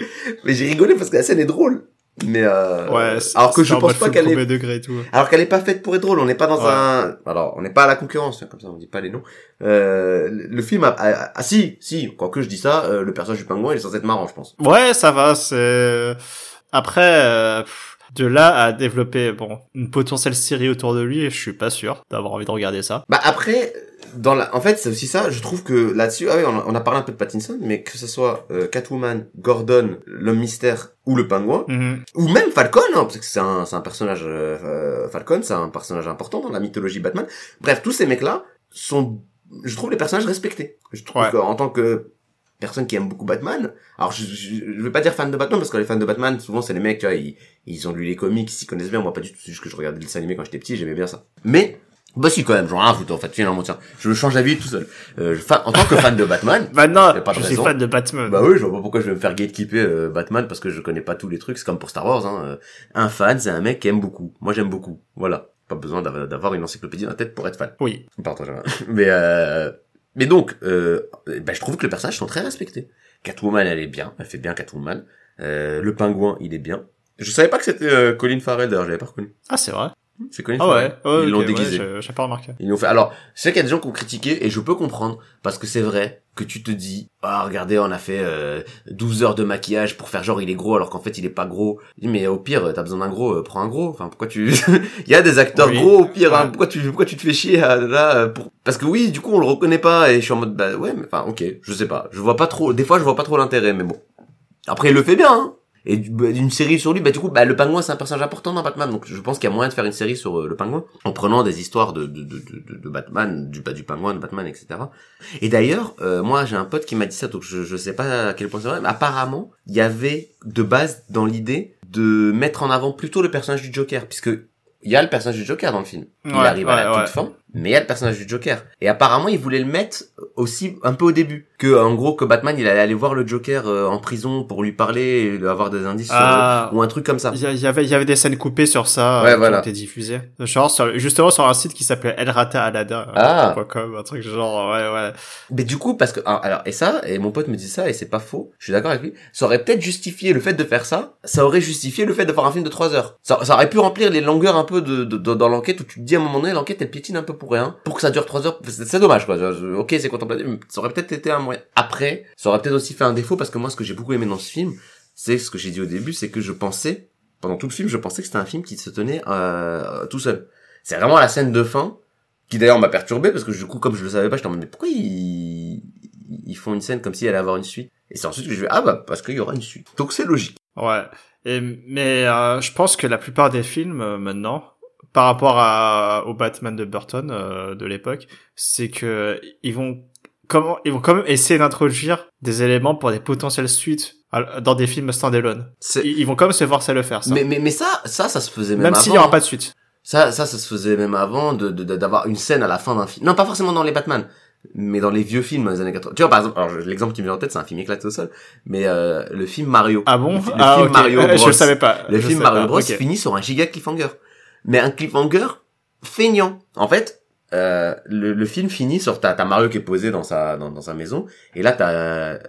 Mais j'ai rigolé parce que la scène est drôle. Mais euh, Ouais, alors que je pense pas qu'elle est degré tout. alors qu'elle est pas faite pour être drôle, on n'est pas dans Ouais. un, alors on n'est pas à la concurrence, comme ça on dit pas les noms. Euh, le film a, ah si, si, quand que je dis ça, euh, le personnage du pingouin il est censé être marrant, je pense. Ouais, ça va, c'est... Après, euh, de là à développer, bon, une potentielle série autour de lui, je suis pas sûr d'avoir envie de regarder ça. Bah après, dans la, en fait c'est aussi ça, je trouve que là-dessus, ah oui, on a, on a parlé un peu de Pattinson, mais que ce soit euh, Catwoman, Gordon, l'homme mystère ou le pingouin, Mhm. ou même Falcon, hein, parce que c'est un, c'est un personnage, euh, euh, Falcon, c'est un personnage important dans la mythologie Batman. Bref, tous ces mecs-là sont, je trouve les personnages respectés. Je trouve Ouais. qu'en tant que personne qui aime beaucoup Batman, alors je, je, je vais pas dire fan de Batman, parce que les fans de Batman, souvent c'est les mecs, tu vois, ils, ils ont lu les comics, ils s'y connaissent bien, moi pas du tout, c'est juste que je regardais le dessin animé quand j'étais petit, j'aimais bien ça. Mais, bah si quand même, à foutre en fait, finalement, tiens, je change d'avis tout seul. Euh, en tant que fan de Batman, Maintenant, de je suis raison. fan de Batman. bah oui, je vois pas pourquoi je vais me faire gatekeeper euh, Batman parce que je connais pas tous les trucs. C'est comme pour Star Wars. Hein. euh, Un fan, c'est un mec qui aime beaucoup. Moi, j'aime beaucoup. Voilà. Pas besoin d'av- d'avoir une encyclopédie dans la tête pour être fan. Oui. Pardon, Mais euh... mais donc, euh... bah, je trouve que les personnages sont très respectés. Catwoman, elle est bien. Elle fait bien Catwoman. Euh, le pingouin, il est bien. Je savais pas que c'était Colin Farrell. D'ailleurs, j'avais pas reconnu. Ah, c'est vrai. C'est Colin Ah ouais. ouais Ils l'ont ok, ouais, déguisé. j'ai- pas remarqué. Ils l'ont fait. Alors, je sais qu'il y a des gens qui ont critiqué et je peux comprendre parce que c'est vrai que tu te dis ah regardez on a fait euh, 12 heures de maquillage pour faire genre il est gros alors qu'en fait il est pas gros. Mais au pire t'as besoin d'un gros, euh, prends un gros. Enfin pourquoi tu Il y a des acteurs Oui. gros au pire. hein. Pourquoi tu pourquoi tu te fais chier à- là euh, pour parce que oui du coup on le reconnaît pas et je suis en mode bah ouais mais enfin ok je sais pas je vois pas trop des fois je vois pas trop l'intérêt mais bon après il le fait bien. Hein. Et bah, une série sur lui, bah du coup, bah le pingouin c'est un personnage important dans Batman, donc je pense qu'il y a moyen de faire une série sur euh, le pingouin en prenant des histoires de de, de, de, de Batman, du bah, du pingouin, de Batman, etc. Et d'ailleurs, euh, moi j'ai un pote qui m'a dit ça, donc je je sais pas à quel point c'est vrai, mais apparemment il y avait de base dans l'idée de mettre en avant plutôt le personnage du Joker, puisque il y a le personnage du Joker dans le film. Il Ouais, arrive à ouais, la toute ouais. fin, mais il y a le personnage du Joker. Et apparemment, il voulait le mettre aussi un peu au début, que en gros que Batman, il allait aller voir le Joker euh, en prison pour lui parler, et lui avoir des indices sur Ah. ou un truc comme ça. Il y, avait, il y avait des scènes coupées sur ça, Ouais, euh, qui voilà. ont été diffusées. Genre, sur, justement sur un site qui s'appelait elrataalada.com, Ah. un truc genre, ouais, ouais. Mais du coup, parce que ah, alors et ça, et mon pote me dit ça, et c'est pas faux. Je suis d'accord avec lui. Ça aurait peut-être justifié le fait de faire ça. Ça aurait justifié le fait de faire un film de 3 heures. Ça, ça aurait pu remplir les longueurs un peu de, de- de- dans l'enquête où tu te dis à un moment donné l'enquête elle piétine un peu pour rien, pour que ça dure 3 heures. C'est dommage quoi. Je- je- ok, c'est contemplatif, ça aurait peut-être été un moyen. Après, ça aurait peut-être aussi fait un défaut parce que moi, ce que j'ai beaucoup aimé dans ce film, c'est ce que j'ai dit au début, c'est que je pensais pendant tout le film, je pensais que c'était un film qui se tenait euh, tout seul. C'est vraiment la scène de fin qui d'ailleurs m'a perturbé parce que du coup comme je le savais pas en mode mais pourquoi ils, ils font une scène comme si elle allait avoir une suite? Et c'est ensuite que je vais ah bah parce qu'il y aura une suite donc c'est logique Ouais. Et, mais euh, je pense que la plupart des films euh, maintenant, par rapport à, au Batman de Burton euh, de l'époque, c'est que ils vont comment ils vont quand même essayer d'introduire des éléments pour des potentielles suites dans des films standalone. Ils, vont quand même se forcer à le faire ça. mais, mais mais ça ça ça se faisait même, même avant s'il y aura pas de suite. ça ça ça se faisait même avant de de- d'avoir une scène à la fin d'un film non pas forcément dans les Batman mais dans les vieux films des années 80 tu vois par exemple alors l'exemple qui me vient en tête c'est un film éclaté au sol mais euh, le film Mario Ah bon? Le, Ah film. Mario Bros Je le savais pas. Le Je film Mario pas. Bros finit sur un giga cliffhanger. Mais un cliffhanger feignant. En fait, euh, le, le film finit sur t'as t'as Mario qui est posé dans sa dans, sa maison et là t'as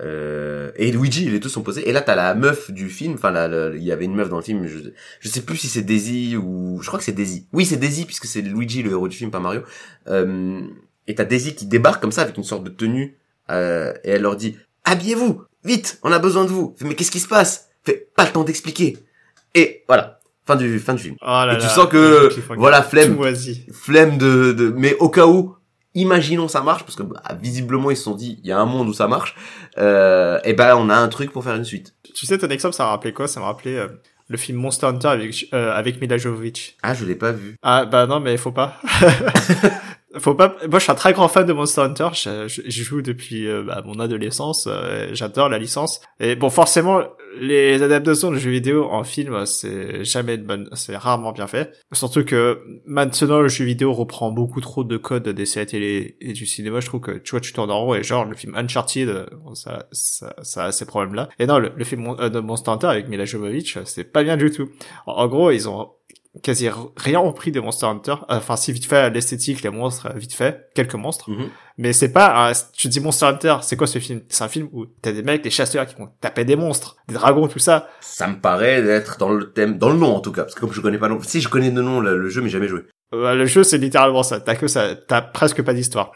euh, et Luigi les deux sont posés et là t'as la meuf du film enfin il y avait une meuf dans le film je, je sais plus si c'est Daisy ou je crois que c'est Daisy. Oui c'est Daisy puisque c'est Luigi le héros du film pas Mario. Euh, et t'as Daisy qui débarque comme ça avec une sorte de tenue euh, et elle leur dit habillez-vous vite on a besoin de vous mais qu'est-ce qui se passe? Fait pas le temps d'expliquer. Et voilà fin du fin du film. Oh là et tu sens que voilà flemme. Flemme de, de mais au cas où imaginons ça marche parce que bah, visiblement ils se sont dit il y a un monde où ça marche euh, et ben on a un truc pour faire une suite. Tu sais, ton exemple, ça m'a rappelé quoi? Ça m'a rappelé euh, le film Monster Hunter avec, euh, avec Mila Jovovich. ah je l'ai pas vu. Ah bah non, mais faut pas. faut pas. Moi, je suis un très grand fan de Monster Hunter. Je, joue depuis euh, bah, mon adolescence. euh, J'adore la licence. Et bon, forcément, les adaptations de jeux vidéo en film, c'est jamais une bonne, c'est rarement bien fait. Surtout que maintenant, le jeu vidéo reprend beaucoup trop de codes des séries télé et du cinéma. Je trouve que tu vois, tu tournes en rond et genre le film Uncharted, euh, ça, ça, ça a ces problèmes-là. Et non, le, film de Monster Hunter avec Mila Jovovich, c'est pas bien du tout. En gros, ils ont quasi rien repris de Monster Hunter. Enfin, si vite fait l'esthétique, les monstres, euh, vite fait, quelques monstres. Mhm. Mais c'est pas, un- tu dis Monster Hunter, c'est quoi ce film? C'est un film où t'as des mecs, des chasseurs qui vont taper des monstres, des dragons, tout ça. ça me paraît d'être dans le thème dans le nom en tout cas parce que comme je connais pas le nom si je connais le nom le, le jeu mais jamais joué Euh, le jeu, c'est littéralement ça. T'as que ça, t'as presque pas d'histoire.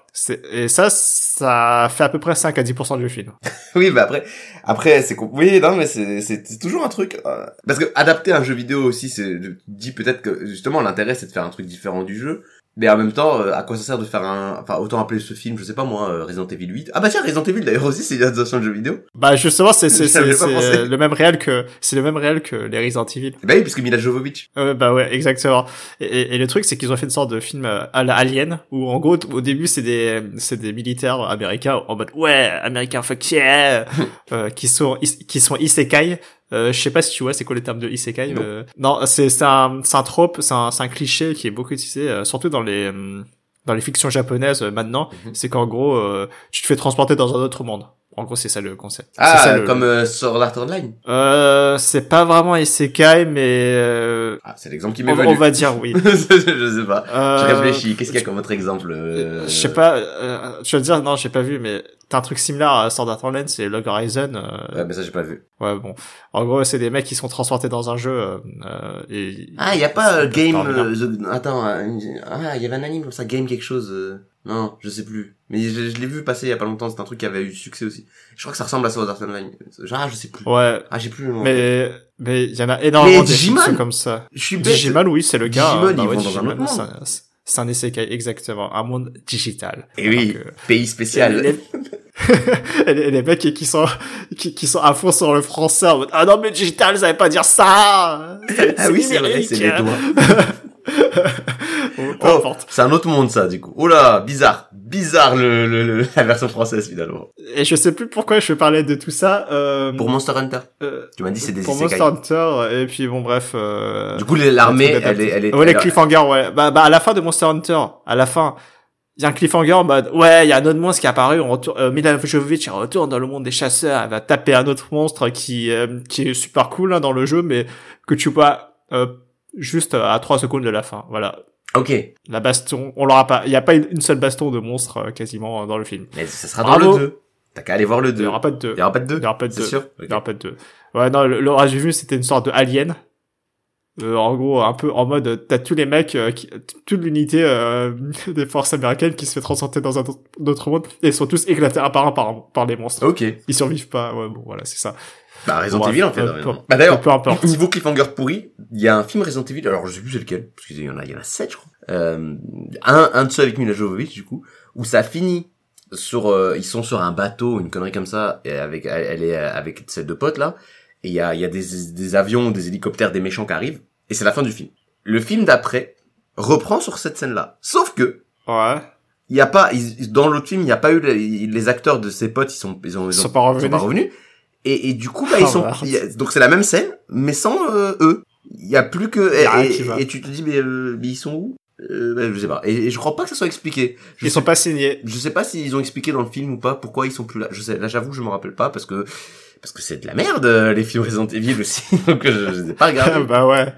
Et ça, ça fait à peu près 5 à 10% du film. oui mais après après c'est oui non mais c'est toujours un truc euh, parce que adapter un jeu vidéo aussi c'est te dis peut-être que justement l'intérêt c'est de faire un truc différent du jeu mais en même temps euh, à quoi ça sert de faire un enfin autant appeler ce film je sais pas moi euh, Resident Evil 8 ah bah tiens Resident Evil d'ailleurs aussi c'est une adaptation de jeu vidéo Bah justement, c'est c'est c'est le même réel que c'est le même réel que les Resident Evil. bah oui puisque Mila Jovovich Euh, bah ouais, exactement. Et, et- et le truc, c'est qu'ils ont fait une sorte de film euh, à la Alien, où en gros, au début, c'est des, c'est des militaires américains en mode ouais, américains fuck yeah, euh, qui sont, qui sont isekai. Euh, je sais pas si tu vois, c'est quoi les termes de isekai Non. euh, Non, c'est c'est un, c'est un trope, c'est un, un cliché qui est beaucoup utilisé, euh, surtout dans les, hum, dans les fictions japonaises euh, maintenant. Mhm. C'est qu'en gros, euh, tu te fais transporter dans un autre monde. En gros, c'est ça le concept. C'est ah ça, le- comme euh, Sword Art Online Euh, c'est pas vraiment isekai, mais euh, ah c'est l'exemple qui m'est on, venu on va dire oui. je sais pas Euh, je réfléchis qu'est-ce qu'il y a comme autre exemple euh, Je sais pas, euh, je veux dire, non, j'ai pas vu, mais t'as un truc similaire à Sword Art Online, c'est Log Horizon. euh, ouais mais ça j'ai pas vu ouais, bon. En gros, c'est des mecs qui sont transportés dans un jeu, euh, euh, et... Ah, il y a pas euh, Game... euh, The- Attends, euh, ah, il y avait un anime comme ça, Game quelque chose... Non, je sais plus. Mais je, je l'ai vu passer il y a pas longtemps, c'est un truc qui avait eu succès aussi. Je crois que ça ressemble à Sword Art Online. Genre, ah, je sais plus. Ouais, Ah, j'ai plus le nom. mais, mais il y en a énormément Mais des Digimon comme ça. Je suis bête. Digimon, oui, c'est le cas. Digimon, hein. ils vont dans un autre monde. c'est un- isekai, exactement. Un monde digital. Et oui, Alors que- pays spécial. Les, mecs qui sont, qui, qui sont à fond sur le français en mode, ah non, mais digital, ça veut pas dire ça! Ah oui, c'est vrai, c'est les doigts. Oh, c'est un autre monde ça, du coup. Oh là, bizarre. bizarre le, le, le- la version française finalement. Et je sais plus pourquoi je parlais de tout ça. Euh, Pour Monster Hunter, euh, tu m'as dit c'est des pour. Monster Hunter, et puis bon, bref. Euh, Du coup, l'armée, elle est, elle est. Ouais, les cliffhangers, ouais. Bah, bah, à la fin de Monster Hunter, à la fin, il y a un cliffhanger en mode, ouais, il y a un autre monstre qui est apparu, on retourne, euh, Mila Jovovich, elle retourne dans le monde des chasseurs, elle va taper un autre monstre qui, euh, qui est super cool, hein, dans le jeu, mais que tu vois, euh, juste à 3 secondes de la fin. Voilà. Ok, La baston, on l'aura pas. Il y a pas une seule baston de monstre, euh, quasiment, euh, dans le film. mais ça sera dans Bravo. le 2. T'as qu'à aller voir le Il 2. y aura pas de deux. Il y aura pas de 2 Il y aura pas de C'est deux. sûr Il y aura pas de deux. Ouais, non, le, le reste j'ai vu, c'était une sorte de alien. Euh, en gros, un peu en mode, t'as tous les mecs, euh, qui, toute l'unité euh, des forces américaines qui se fait transporter dans un autre- autre monde, et ils sont tous éclatés un par un par, par les monstres. Ok. Ils survivent pas, ouais, bon, voilà, c'est ça. Bah, Resident Bref, Evil en fait. euh, peu- Bah d'ailleurs, peu importe. niveau cliffhanger pourri, il y a un film Resident Evil, alors je sais plus c'est lequel, parce qu'il y en a, il y en a sept je crois. Euh, un, un de ceux avec Mila Jovovich du coup, où ça finit sur, euh, ils sont sur un bateau, une connerie comme ça, et avec, elle, est euh, avec ses deux potes là, et il y a, il y a des, des avions, des hélicoptères, des méchants qui arrivent, et c'est la fin du film. Le film d'après reprend sur cette scène-là, sauf que Ouais. il y a pas, ils- dans l'autre film, il y a pas eu les, les acteurs de ses potes, ils sont, ils ont, Ils sont pas revenus. revenus. Et, et du coup, bah, ils Oh, sont, y a- donc c'est la même scène, mais sans euh, eux. Il y a plus que, a et, tu te dis, mais, euh, mais ils sont où? Euh, bah, Je sais pas. Et, et je crois pas que ça soit expliqué. Je Ils sais, sont pas signés. je sais pas s'ils ont expliqué dans le film ou pas pourquoi ils sont plus là. Je sais, là, j'avoue, je me rappelle pas parce que parce que c'est de la merde euh, les films Resident Evil aussi, donc je, je les ai pas regardés. bah ouais.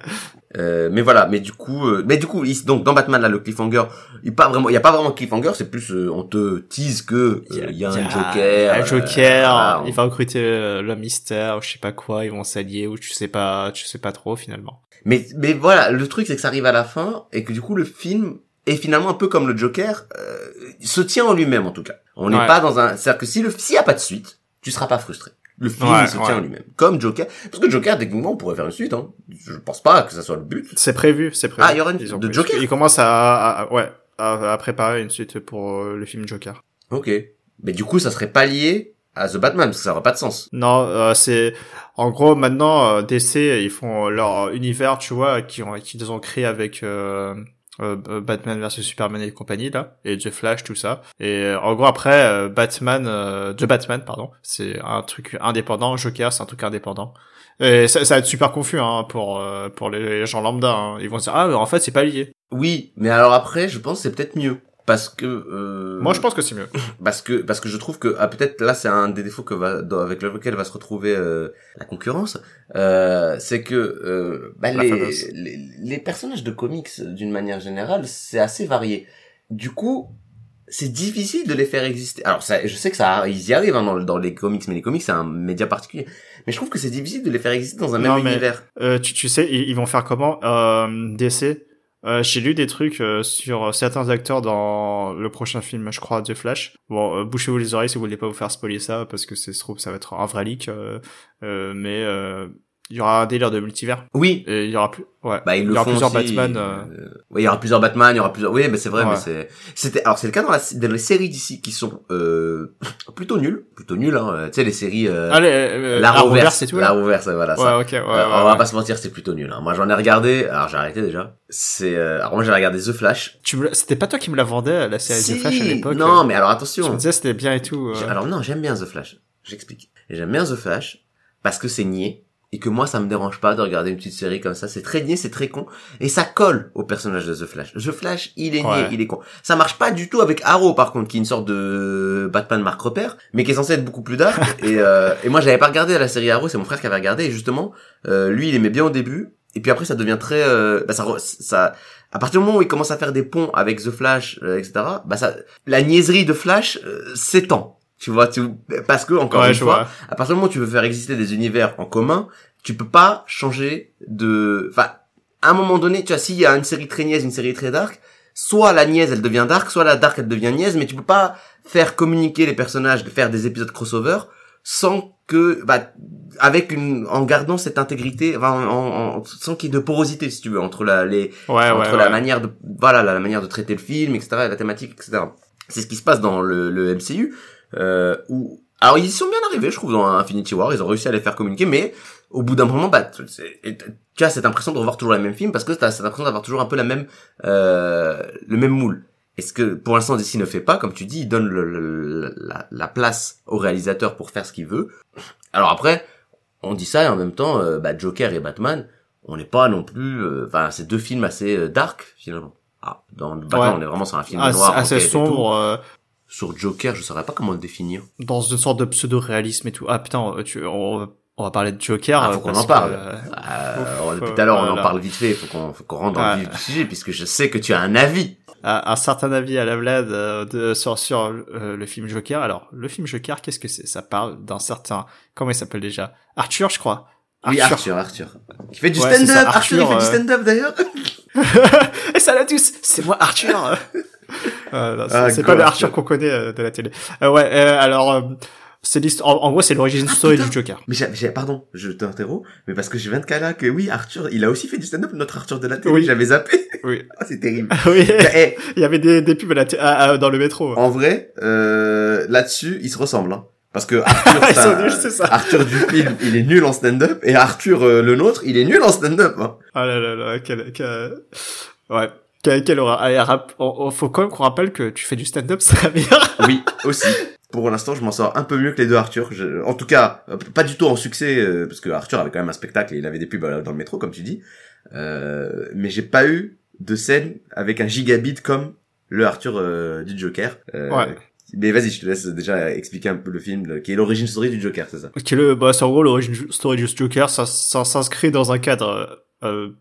Euh, mais voilà, mais du coup, euh, mais du coup, il- donc dans Batman là, le cliffhanger, il pas vraiment, il y a pas vraiment de cliffhanger, c'est plus euh, on te tease que euh, il y a un Joker, Un euh, Joker, on- il va recruter euh, le mystère, ou je sais pas quoi, ils vont s'allier, ou tu sais pas, tu sais pas trop, finalement. Mais mais voilà, le truc c'est que ça arrive à la fin et que du coup le film est finalement un peu comme le Joker, euh, se tient en lui-même en tout cas. On n'est Ouais. pas dans un, c'est-à-dire que si le s'il y a pas de suite, tu seras pas frustré. Le film Ouais, se tient en lui-même, comme Joker, parce que Joker techniquement on pourrait faire une suite. Hein. Je pense pas que ça soit le but. C'est prévu, c'est prévu. Ah, il y aura une- ont- de Joker Ils commencent à, à- à- ouais, à, à préparer une suite pour euh, le film Joker. Ok. Mais du coup ça serait pas lié à The Batman parce que ça aurait pas de sens. Non, euh, c'est en gros maintenant euh, DC ils font leur univers, tu vois, qui ont qu'ils ont créé avec euh, Batman vs Superman et compagnie là, et The Flash tout ça. Et euh, en gros après euh, Batman, euh, The Batman pardon, c'est un truc indépendant. Joker c'est un truc indépendant. Et ça, ça va être super confus hein, pour euh, pour les gens lambda. hein. Ils vont se dire ah mais en fait c'est pas lié. Oui, mais alors après je pense c'est peut-être mieux parce que euh, Moi je pense que c'est mieux. parce que parce que je trouve que ah, peut-être là c'est un des défauts que va dans- avec lequel va se retrouver euh, la concurrence euh, c'est que euh, bah, les, les les personnages de comics d'une manière générale c'est assez varié. Du coup c'est difficile de les faire exister. Alors ça je sais que ça ils y arrivent hein, dans, dans les comics mais les comics c'est un média particulier. Mais je trouve que c'est difficile de les faire exister dans un Non, même mais- univers. Euh, tu, tu sais, ils, ils vont faire comment euh, DC euh, J'ai lu des trucs euh, sur certains acteurs dans le prochain film, je crois, The Flash. Bon, euh, bouchez-vous les oreilles si vous voulez pas vous faire spoiler ça, parce que c'est trouve ça va être un vrai leak. euh, euh, mais euh, il y aura un délire de multivers. oui Et il y aura plus. Ouais. Bah ils il y aura plusieurs aussi, Batman. euh, euh, ouais, il y aura plusieurs Batman, il y aura plusieurs. Oui, mais c'est vrai, Ouais. mais c'est. C'était. Alors c'est le cas dans, la... dans les séries d'ici qui sont euh... plutôt nulles, plutôt nulles. Hein. Tu sais les séries. Euh... Allez, euh, la reverse, tout. la reverse, voilà. Ouais, ça. ok. Ouais, Euh, ouais, on va pas se mentir, c'est plutôt nul. Hein. Moi j'en ai regardé. Alors j'ai arrêté déjà. C'est. Euh... Alors moi j'ai regardé The Flash. Tu me C'était pas toi qui me la vendais la série Si, The Flash à l'époque. Non, mais alors Tu attention. me disais c'était bien et tout. Alors non, j'aime bien The Flash. J'explique. J'aime bien The Flash parce que c'est niais et que moi ça me dérange pas de regarder une petite série comme ça. C'est très niais, c'est très con et ça colle au personnage de The Flash. The Flash, il est niais, Ouais. il est con. Ça marche pas du tout avec Arrow par contre, qui est une sorte de Batman Mark Repère, mais qui est censé être beaucoup plus dark. et, euh, et moi j'avais pas regardé la série Arrow, c'est mon frère qui avait regardé et justement euh, lui il aimait bien au début et puis après ça devient très euh, bah, ça ça à partir du moment où il commence à faire des ponts avec The Flash, euh, etc., bah ça, la niaiserie de Flash euh, s'étend. Tu vois, tu, parce que encore Ouais, une fois, vois. à partir du moment où tu veux faire exister des univers en commun, tu peux pas changer de, enfin, à un moment donné, tu vois, s'il y a une série très niaise, une série très dark, soit la niaise elle devient dark, soit la dark elle devient niaise, mais tu peux pas faire communiquer les personnages, de faire des épisodes crossover sans que, bah, avec une, en gardant cette intégrité, enfin, en, en- sans qu'il y ait de porosité, si tu veux, entre la, les, Ouais, entre ouais, la ouais. manière de voilà la, la manière de traiter le film etc et la thématique etc c'est ce qui se passe dans le, le MCU euh, où alors ils y sont bien arrivés je trouve dans Infinity War ils ont réussi à les faire communiquer mais au bout d'un moment bah tu as cette impression de revoir toujours les mêmes films parce que tu as cette impression d'avoir toujours un peu la même euh, le même moule Et ce que pour l'instant DC ne fait pas, comme tu dis, il donne le, le- la, la place au réalisateur pour faire ce qu'il veut. Alors après, on dit ça et en même temps, euh, bah, Joker et Batman, on n'est pas non plus, euh, enfin, c'est deux films assez euh, dark finalement. Ah, dans Batman, Ouais. on est vraiment sur un film noir, assez tout. sombre, euh, Sur Joker, je saurais pas comment le définir. dans une sorte de pseudo-réalisme et tout. Ah putain, euh, tu, on, va- on va parler de Joker. Ah, euh, faut qu'on en parle. euh, depuis tout à l'heure, on en parle vite fait. Faut qu'on, faut qu'on rentre dans le vif du sujet, puisque je sais que tu as un avis. un un certain avis à la Vlad euh, de, sur, sur euh, le film Joker. Alors, le film Joker, qu'est-ce que c'est? Ça parle d'un certain... Comment il s'appelle déjà? Arthur, je crois. Oui, Arthur, Arthur. Qui fait du Ouais, stand-up. Arthur, il Arthur, fait du stand-up d'ailleurs. Et ça à tous C'est moi, Arthur c'est Ah, c'est pas le God. Arthur qu'on connaît euh, de la télé. Euh, ouais, euh, alors... euh, c'est l'histoire- en, en gros, c'est l'origine Ah, story du Joker. Mais j'ai, pardon, je t'interromps, mais parce que je viens de cas là que oui, Arthur, il a aussi fait du stand-up, notre Arthur de la télé. Oui. J'avais zappé. Oui. Ah, c'est terrible. oui, il y avait des, des pubs à la té- à- à- dans le métro. en vrai, euh, là-dessus, ils se ressemblent, hein. Parce que Arthur, nuls, c'est ça. Arthur du film, il est nul en stand-up, et Arthur, euh, le nôtre, il est nul en stand-up, hein. Ah là là là, quel, quel... ouais, Allez, rap... on- on- faut quand même qu'on rappelle que tu fais du stand-up, la meilleure. Oui, aussi. Pour l'instant, je m'en sors un peu mieux que les deux Arthur. Je- En tout cas, euh, pas du tout en succès, euh, parce que Arthur avait quand même un spectacle et il avait des pubs euh, dans le métro, comme tu dis. Euh, mais j'ai pas eu de scène avec un gigabit comme le Arthur euh, du Joker. Ouais. Mais vas-y, je te laisse déjà expliquer un peu le film, le- qui est l'origine story du Joker, c'est ça? Qui est le, bah, c'est en gros l'origine story du Joker, ça, ça s'inscrit dans un cadre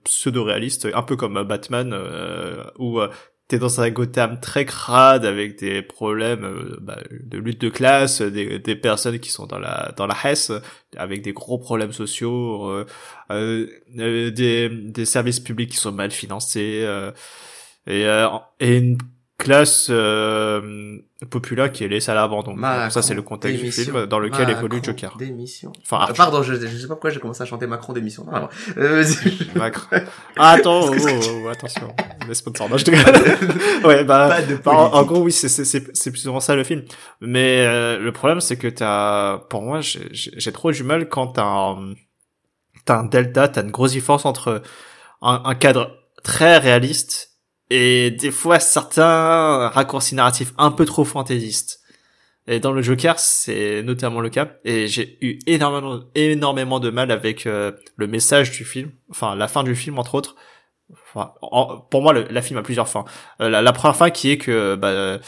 pseudo-réaliste, un peu comme euh, Batman, euh, où euh, t'es dans un Gotham très crade avec des problèmes euh, bah, de lutte de classe, des, des personnes qui sont dans la dans la Hesse, avec des gros problèmes sociaux, euh, euh, euh, des, des services publics qui sont mal financés, euh, et, euh, et une classe euh, populaire qui est laissée à l'abandon. Ça c'est le contexte du film dans lequel Macron évolue Joker. Démission. Enfin, Ah, pardon, je, je sais pas pourquoi j'ai commencé à chanter Macron démission. Non, alors, euh. Macron. Ah, attends, oh, oh, oh, attention. Les sponsors, non, je te Ouais, bah, Pas de bah, en, gros, oui, c'est, plus souvent ça le film. Mais euh, le problème, c'est que t'as, pour moi, j'ai, trop du mal quand t'as un, t'as un delta, t'as une grosse différence entre un, un cadre très réaliste et des fois certains raccourcis narratifs un peu trop fantaisistes. Et dans le Joker, c'est notamment le cas. Et j'ai eu énormément, énormément de mal avec euh, le message du film, enfin la fin du film entre autres. Pour moi, la film a plusieurs fins. Euh, la, la première fin qui est que bah, euh,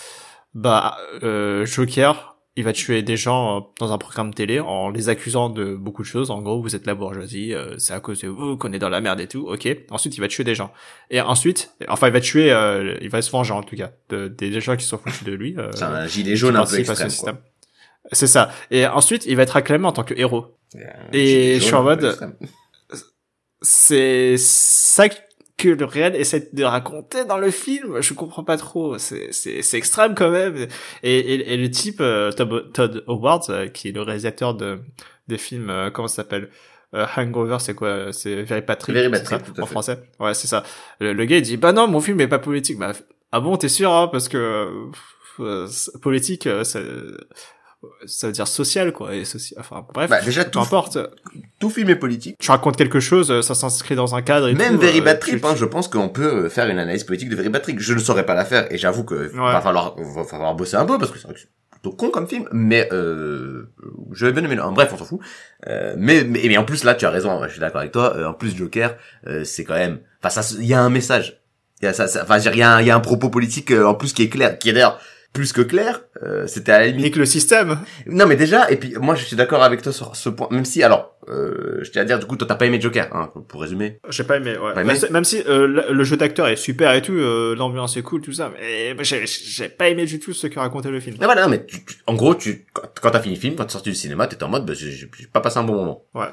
bah euh, Joker, il va tuer des gens euh, dans un programme télé en les accusant de beaucoup de choses. En gros, vous êtes la bourgeoisie, euh, c'est à cause de vous qu'on est dans la merde et tout. Ok. Ensuite, il va tuer des gens. Et ensuite, enfin, il va tuer, euh, il va se venger en tout cas de, des gens qui sont foutus de lui. euh, C'est un gilet jaune un peu extrême. C'est ça. Et ensuite, il va être acclamé en tant que héros. Et je suis en mode- c'est ça que le réel essaie de raconter dans le film. Je comprends pas trop. C'est c'est c'est extrême quand même. Et et, et le type euh, Todd, Howard, euh, qui est le réalisateur de des films, euh, comment ça s'appelle Euh, Hangover, c'est quoi C'est Very Patrick. Very Patrick, ça, en fait. français. Ouais, c'est ça. Le, le gars il dit bah non, mon film est pas politique. Bah ah bon, t'es sûr hein, Parce que euh, politique, ça, ça veut dire social quoi. Et soci... Enfin bref. Bah, déjà, peu tout, importe. Tout film est politique. Tu racontes quelque chose, euh, ça s'inscrit dans un cadre. Et Même tout, Very euh, Bad tu- Trip, hein, je pense qu'on peut euh, faire une analyse politique de Very Bad Trip. Je ne saurais pas la faire, et j'avoue que Ouais. va falloir, va falloir bosser un peu, parce que c'est plutôt con comme film, mais euh, je vais bien aimer le un. Bref, on s'en fout. Euh, mais, mais, mais en plus, là, tu as raison, je suis d'accord avec toi. En plus, Joker, euh, c'est quand même... Enfin, ça, il y a un message. Il y a, ça, ça- enfin, il y a un, il y a un propos politique, euh, en plus, qui est clair, qui est d'ailleurs plus que clair. Euh, C'était à la limite nique le système. non mais déjà, et puis moi je suis d'accord avec toi sur ce point, même si, alors, euh, je tiens à dire, du coup, toi t'as pas aimé Joker, hein, pour résumer. J'ai pas aimé, ouais. Pas aimé Même si- Même si euh, le, jeu d'acteur est super et tout, euh, l'ambiance est cool, tout ça, mais j'ai j'ai pas aimé du tout ce que racontait le film. Mais voilà, non, mais tu- tu- en gros, tu, quand t'as fini le film, quand t'es sorti du cinéma, t'étais en mode, bah, j'ai j'ai pas passé un bon moment. Ouais.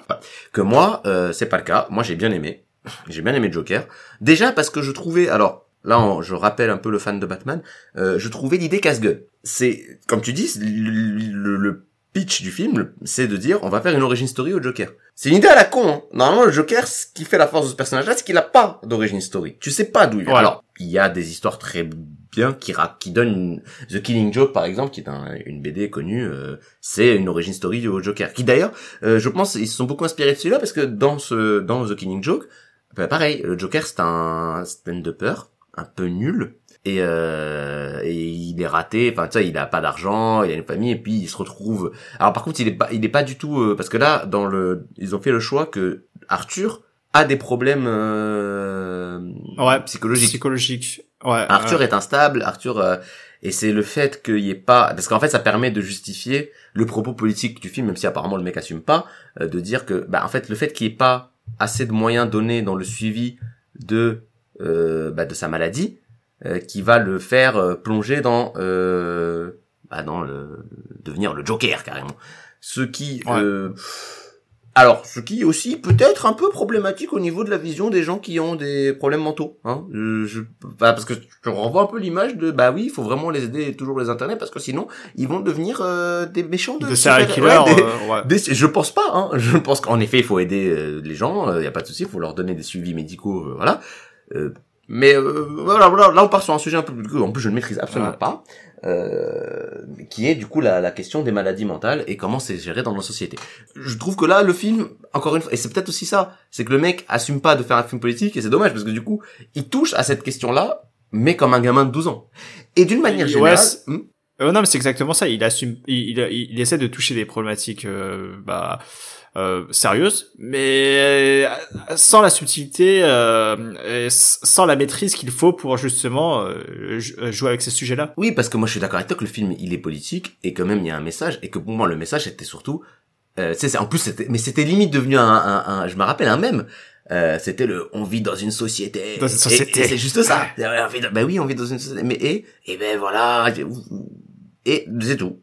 Que moi, euh, c'est pas le cas. Moi, j'ai bien aimé. J'ai bien aimé Joker. Déjà parce que je trouvais, alors, là, on- je rappelle un peu le fan de Batman, euh, je trouvais l'idée casse-gueule. C'est, comme tu dis, le, le- le pitch du film, c'est de dire, on va faire une origin story au Joker. C'est une idée à la con, hein. Normalement, le Joker, ce qui fait la force de ce personnage-là, c'est qu'il a pas d'origin story. Tu sais pas d'où il vient. Alors, il y a des histoires très bien qui, qui donnent une- The Killing Joke, par exemple, qui est un- une BD connue, euh, c'est une origin story au Joker. Qui d'ailleurs, euh, je pense, ils se sont beaucoup inspirés de celui-là parce que dans ce, dans The Killing Joke, bah, pareil, le Joker, c'est un stand-upper, un peu nul et, euh, et il est raté enfin tu sais il a pas d'argent il a une famille et puis il se retrouve alors par contre il est pas il est pas du tout euh, parce que là dans le ils ont fait le choix que Arthur a des problèmes euh, Ouais. psychologiques Psychologique. Ouais. Arthur est instable, Arthur euh, et c'est le fait qu'il y ait pas parce qu'en fait ça permet de justifier le propos politique du film même si apparemment le mec assume pas euh, de dire que bah en fait le fait qu'il y ait pas assez de moyens donnés dans le suivi de bah, de sa maladie euh, qui va le faire euh, plonger dans euh, bah, dans le devenir le Joker carrément ce qui Ouais. euh, alors, ce qui est aussi peut-être un peu problématique au niveau de la vision des gens qui ont des problèmes mentaux. Hein. Je, je- bah, parce que je renvoie un peu l'image de, bah oui, il faut vraiment les aider et toujours les interner parce que sinon, ils vont devenir euh, des méchants de... de serial super- killer. ouais, des- euh, ouais. des- je pense pas, hein. Je pense qu'en effet, il faut aider euh, les gens. Il y a pas de souci, il faut leur donner des suivis médicaux, euh, voilà. Euh, mais euh, voilà, voilà, là on part sur un sujet un peu plus en plus je ne maîtrise absolument Ouais. pas, euh, qui est du coup la, la question des maladies mentales et comment c'est géré dans nos sociétés. Je trouve que là le film, encore une fois, et c'est peut-être aussi ça, c'est que le mec assume pas de faire un film politique et c'est dommage parce que du coup il touche à cette question-là, mais comme un gamin de 12 ans. Et d'une manière Ouais, générale, c'est- hmm, Euh, non, mais c'est exactement ça. Il assume, il, il, il essaie de toucher des problématiques, euh, bah, euh, sérieuses, mais euh, sans la subtilité, euh, et sans la maîtrise qu'il faut pour justement euh, jou- jouer avec ces sujets-là. Oui, parce que moi je suis d'accord avec toi que le film il est politique et quand même il y a un message et que pour moi le message c'était surtout, euh, c'est- en plus c'était, mais c'était limite devenu un, un, un- je me rappelle un même, euh, c'était le, on vit dans une société. Dans une société. et c'est juste ça. Ben oui, on vit dans une société, mais et, et ben voilà, et c'est tout.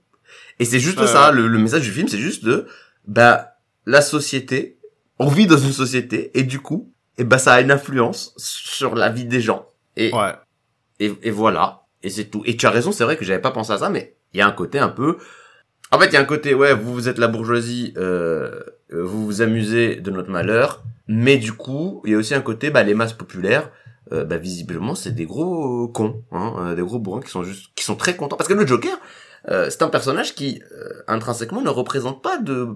Et c'est juste ça, le, le message du film c'est juste de, bah la société, on vit dans une société et du coup, et ben ça a une influence sur la vie des gens. Et Ouais. et, et voilà. Et c'est tout. Et tu as raison, c'est vrai que j'avais pas pensé à ça, mais il y a un côté un peu... En fait, il y a un côté, ouais, vous, vous êtes la bourgeoisie, euh, euh, vous vous amusez de notre malheur, mais du coup, il y a aussi un côté, bah, les masses populaires, euh, bah, visiblement, c'est des gros cons, hein, euh, des gros bourrins qui sont juste, qui sont très contents. Parce que le Joker, euh, c'est un personnage qui, euh, intrinsèquement, ne représente pas de...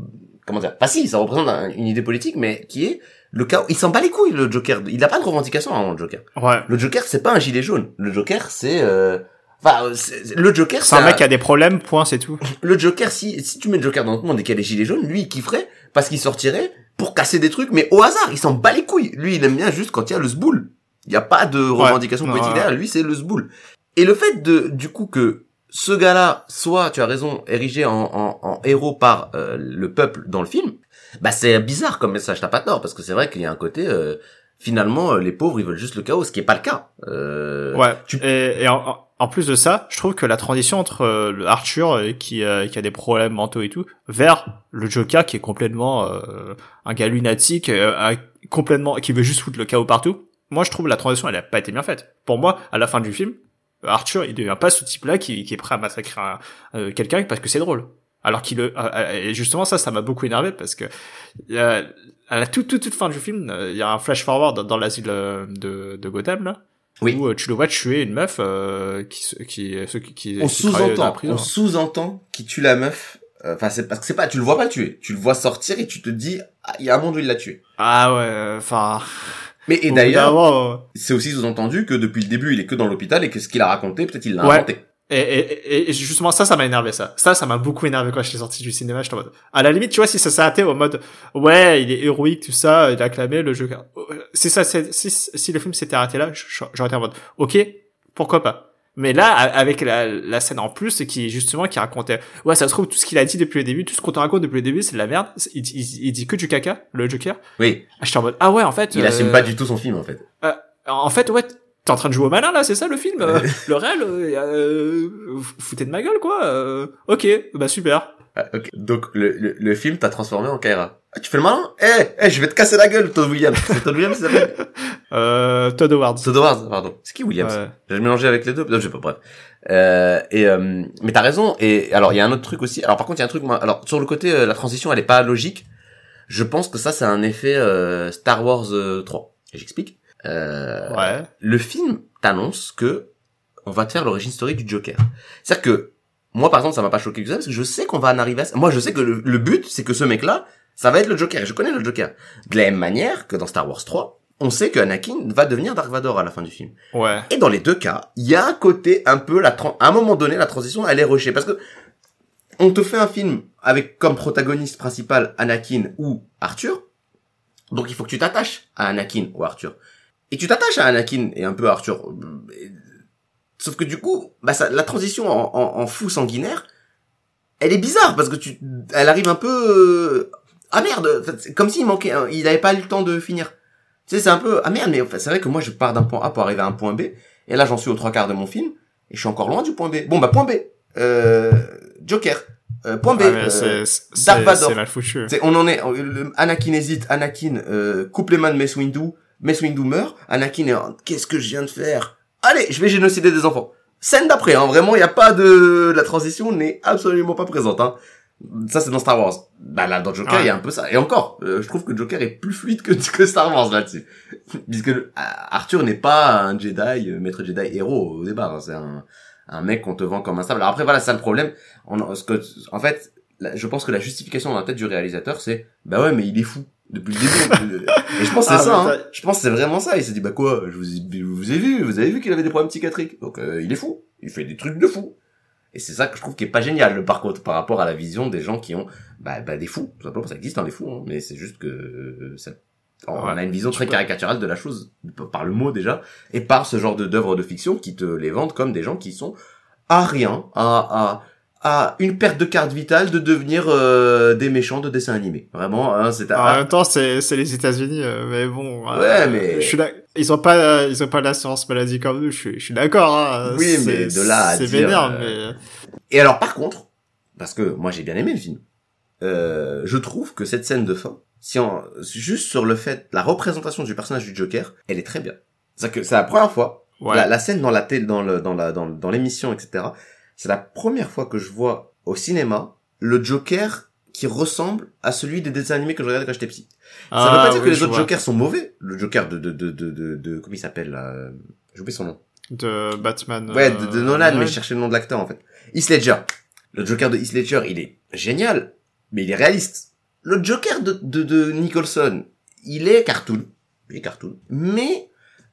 Comment dire Pas si, ça représente un- une idée politique, mais qui est le chaos. Il s'en bat les couilles, le Joker. Il n'a pas de revendication, hein, le Joker. Ouais. Le Joker, c'est pas un gilet jaune. Le Joker, c'est... Euh... Enfin, le Joker, C'est un mec qui a des problèmes, point, c'est tout. Le Joker, si, si tu mets le Joker dans le monde et qu'il y a des gilets jaunes, lui, il kifferait parce qu'il sortirait pour casser des trucs, mais au hasard, il s'en bat les couilles. Lui, il aime bien juste quand il y a le zboul. Il n'y a pas de revendication Ouais. politique Ouais. derrière, lui, c'est le zboul. Et le fait de, du coup, que ce gars-là soit, tu as raison, érigé en, en, en héros par euh, le peuple dans le film, bah c'est bizarre comme message, t'as pas tort, parce que c'est vrai qu'il y a un côté... euh, finalement, euh, les pauvres, ils veulent juste le chaos, ce qui est pas le cas. Euh, Ouais. tu- Et, et en, en plus de ça, je trouve que la transition entre euh, Arthur euh, qui, euh, qui a des problèmes mentaux et tout, vers le Joker qui est complètement euh, un gars lunatique, euh, un- complètement qui veut juste foutre le chaos partout. Moi, je trouve la transition, elle a pas été bien faite. Pour moi, à la fin du film, Arthur, il devient pas ce type-là qui, qui est prêt à massacrer euh, quelqu'un parce que c'est drôle. Alors qu'il, euh, euh, et justement, ça, ça m'a beaucoup énervé parce que euh, à la toute toute toute fin du film, euh, il y a un flash forward dans, dans l'asile euh, de, de Gotham là Oui. où euh, tu le vois tuer une meuf euh, qui qui ceux qui, qui on sous-entend, on sous-entend qu'il tue la meuf. euh, Enfin, c'est parce que c'est pas, tu le vois pas tuer. Tu le vois sortir et tu te dis, ah, il y a un monde où il l'a tué. Ah ouais, enfin. Mais et d'ailleurs, euh, c'est aussi sous-entendu que depuis le début, il est que dans l'hôpital et que ce qu'il a raconté, peut-être il l'a Ouais. inventé. Et, et, et justement ça, ça m'a énervé ça. Ça, ça m'a beaucoup énervé quand j'étais sorti du cinéma. J'étais en mode. À la limite, tu vois, si ça s'arrêtait au mode, ouais, il est héroïque, tout ça, il a acclamé le jeu. Si ça, si, si le film s'était arrêté là, j'aurais été en mode, ok, pourquoi pas? Mais là, avec la, la scène en plus, qui justement qui racontait, ouais, ça se trouve tout ce qu'il a dit depuis le début, tout ce qu'on te raconte depuis le début, c'est de la merde. Il, il, il dit que du caca, le Joker. Oui, Ah, J'étais en mode, ah ouais, en fait. il euh, assume pas du tout son film en fait. En fait, ouais, t'es en train de jouer au malin là, c'est ça le film euh, Le réel, euh, euh, foutez de ma gueule quoi euh, Ok, bah super. Ah. Donc le, le, le film t'a transformé en Kaira. Ah, tu fais le malin? Eh, eh, je vais te casser la gueule, Todd Williams. C'est Todd Williams, ça s'appelle? Euh, Todd Howard. Todd Howard, pardon. C'est qui Williams? Ouais. J'ai mélangé avec les deux. Non, je sais pas, bref. Euh, et euh, mais t'as raison. Et alors il y a un autre truc aussi. Alors par contre il y a un truc. Moi, alors sur le côté la transition elle est pas logique. Je pense que ça c'est un effet euh, Star Wars euh, 3. Et j'explique. Euh, Ouais. Le film t'annonce que on va te faire l'origine story du Joker. C'est-à-dire que moi par exemple ça m'a pas choqué que ça parce que je sais qu'on va en arriver à ça. Moi je sais que le, le but c'est que ce mec là ça va être le Joker. Je connais le Joker. De la même manière que dans Star Wars 3 on sait que Anakin va devenir Dark Vador à la fin du film. Ouais. Et dans les deux cas, il y a un côté un peu la à un moment donné la transition elle est rushée parce que on te fait un film avec comme protagoniste principal Anakin ou Arthur. Donc il faut que tu t'attaches à Anakin ou Arthur. Et tu t'attaches à Anakin et un peu à Arthur. Sauf que du coup, bah ça, la transition en, en, en fou sanguinaire, elle est bizarre parce que tu, elle arrive un peu, euh, ah merde, comme s'il manquait, il avait pas eu le temps de finir. Tu sais, c'est un peu, ah merde, mais c'est vrai que moi je pars d'un point A pour arriver à un point B, et là j'en suis aux trois quarts de mon film, et je suis encore loin du point B. Bon bah point B, euh, Joker, euh, point B, Ah, euh, c'est, Dark c'est, Vador. c'est mal foutu. c'est- on en est, le- Anakin hésite, Anakin euh, coupe les mains de Mace Windu, Mace Windu meurt, Anakin est en, qu'est-ce que je viens de faire? Allez, je vais génocider des enfants. Scène d'après, hein, vraiment, il y a pas de, la transition n'est absolument pas présente. Hein. Ça, c'est dans Star Wars. Bah là, dans Joker, il y a un peu ça. Et encore, euh, je trouve que Joker est plus fluide que, que Star Wars là-dessus. Puisque euh, Arthur n'est pas un Jedi, euh, maître Jedi héros au départ. hein. C'est un, un mec qu'on te vend comme un stable. Alors après, voilà, c'est ça le problème. On, ce que, en fait, je pense que la justification dans la tête du réalisateur, c'est, bah ouais, mais il est fou. Depuis le début. Et je pense que c'est Ah, ça, hein. Je pense que c'est vraiment ça. Il s'est dit, bah quoi, je vous, ai, je vous ai vu, vous avez vu qu'il avait des problèmes psychiatriques. Donc, euh, il est fou. Il fait des trucs de fou. Et c'est ça que je trouve qui est pas génial, par contre, par rapport à la vision des gens qui ont, bah, bah des fous. Tout simplement, ça existe, hein, des fous, hein. Mais c'est juste que, euh, ça, on Ouais. a une vision très caricaturale de la chose, par le mot déjà, et par ce genre de d'œuvres de fiction qui te les vendent comme des gens qui sont à rien, à, à, à une perte de carte vitale de devenir euh, des méchants de dessins animés. Vraiment, hein, c'est En à, même temps, c'est, c'est les États-Unis, euh, mais bon. euh, Ouais, mais- Je suis là, ils ont pas, ils ont pas l'assurance maladie comme nous, je suis, je suis d'accord, hein. Oui, mais de là à C'est vénère, euh, mais. Et alors par contre, parce que moi j'ai bien aimé le film, euh, je trouve que cette scène de fin, si on, juste sur le fait, la représentation du personnage du Joker, elle est très bien. C'est que c'est la première fois, Ouais. la, la scène dans la télé, dans le, dans la, dans, dans l'émission, etc. C'est la première fois que je vois au cinéma le Joker qui ressemble à celui des dessins animés que je regardais quand j'étais petit. Ça veut Ah, pas dire que les autres vois. Jokers sont mauvais. Le Joker de, de, de, de, de, de- comment il s'appelle, là euh, J'ai oublié son nom. De Batman. Ouais, euh, de, de Nolan, mais je cherchais le nom de l'acteur en fait. Heath Ledger. Le Joker de Heath Ledger, il est génial, mais il est réaliste. Le Joker de, de, de Nicholson, il est cartoon. Il est cartoon. Mais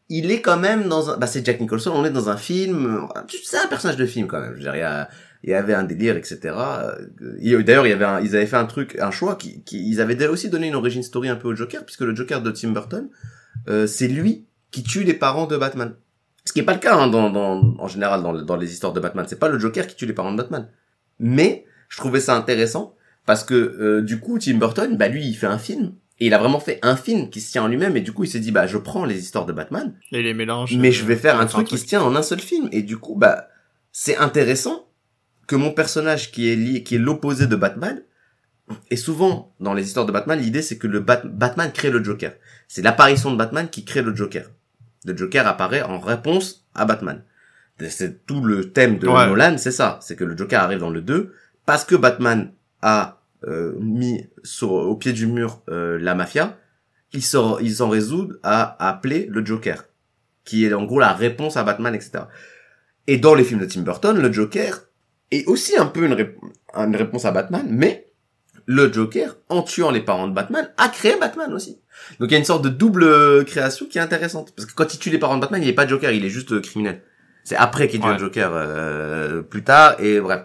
il est quand même dans un... Bah c'est Jack Nicholson, on est dans un film... C'est un personnage de film quand même. Je veux dire, il y, a- il y avait un délire, etc. Euh, il- D'ailleurs, il y avait un- ils avaient fait un truc, un choix, qui, qui, ils avaient aussi donné une origin story un peu au Joker, puisque le Joker de Tim Burton, euh, c'est lui qui tue les parents de Batman. Ce qui est pas le cas hein, dans, dans, en général dans, dans les histoires de Batman. C'est pas le Joker qui tue les parents de Batman. Mais je trouvais ça intéressant parce que euh, du coup Tim Burton, bah lui il fait un film et il a vraiment fait un film qui se tient en lui-même et du coup il s'est dit bah je prends les histoires de Batman Et les mélanges. mais euh, je vais faire un truc qui se tient en un seul film. Et du coup bah c'est intéressant que mon personnage qui est lié qui est l'opposé de Batman et souvent dans les histoires de Batman l'idée c'est que le Bat- Batman crée le Joker. C'est l'apparition de Batman qui crée le Joker. Le Joker apparaît en réponse à Batman. C'est tout le thème de Ouais. Nolan c'est ça. C'est que le Joker arrive dans le 2 parce que Batman a euh, mis sur, au pied du mur euh, la mafia ils s'en ils s'en résoudent à appeler le Joker qui est en gros la réponse à Batman, etc. Et dans les films de Tim Burton, le Joker est aussi un peu une, une réponse à Batman, mais le Joker, en tuant les parents de Batman, a créé Batman aussi. Donc il y a une sorte de double euh, création qui est intéressante. Parce que quand il tue les parents de Batman, il est pas Joker, il est juste euh, criminel. C'est après qu'il devient Ouais. Joker euh, plus tard, et bref.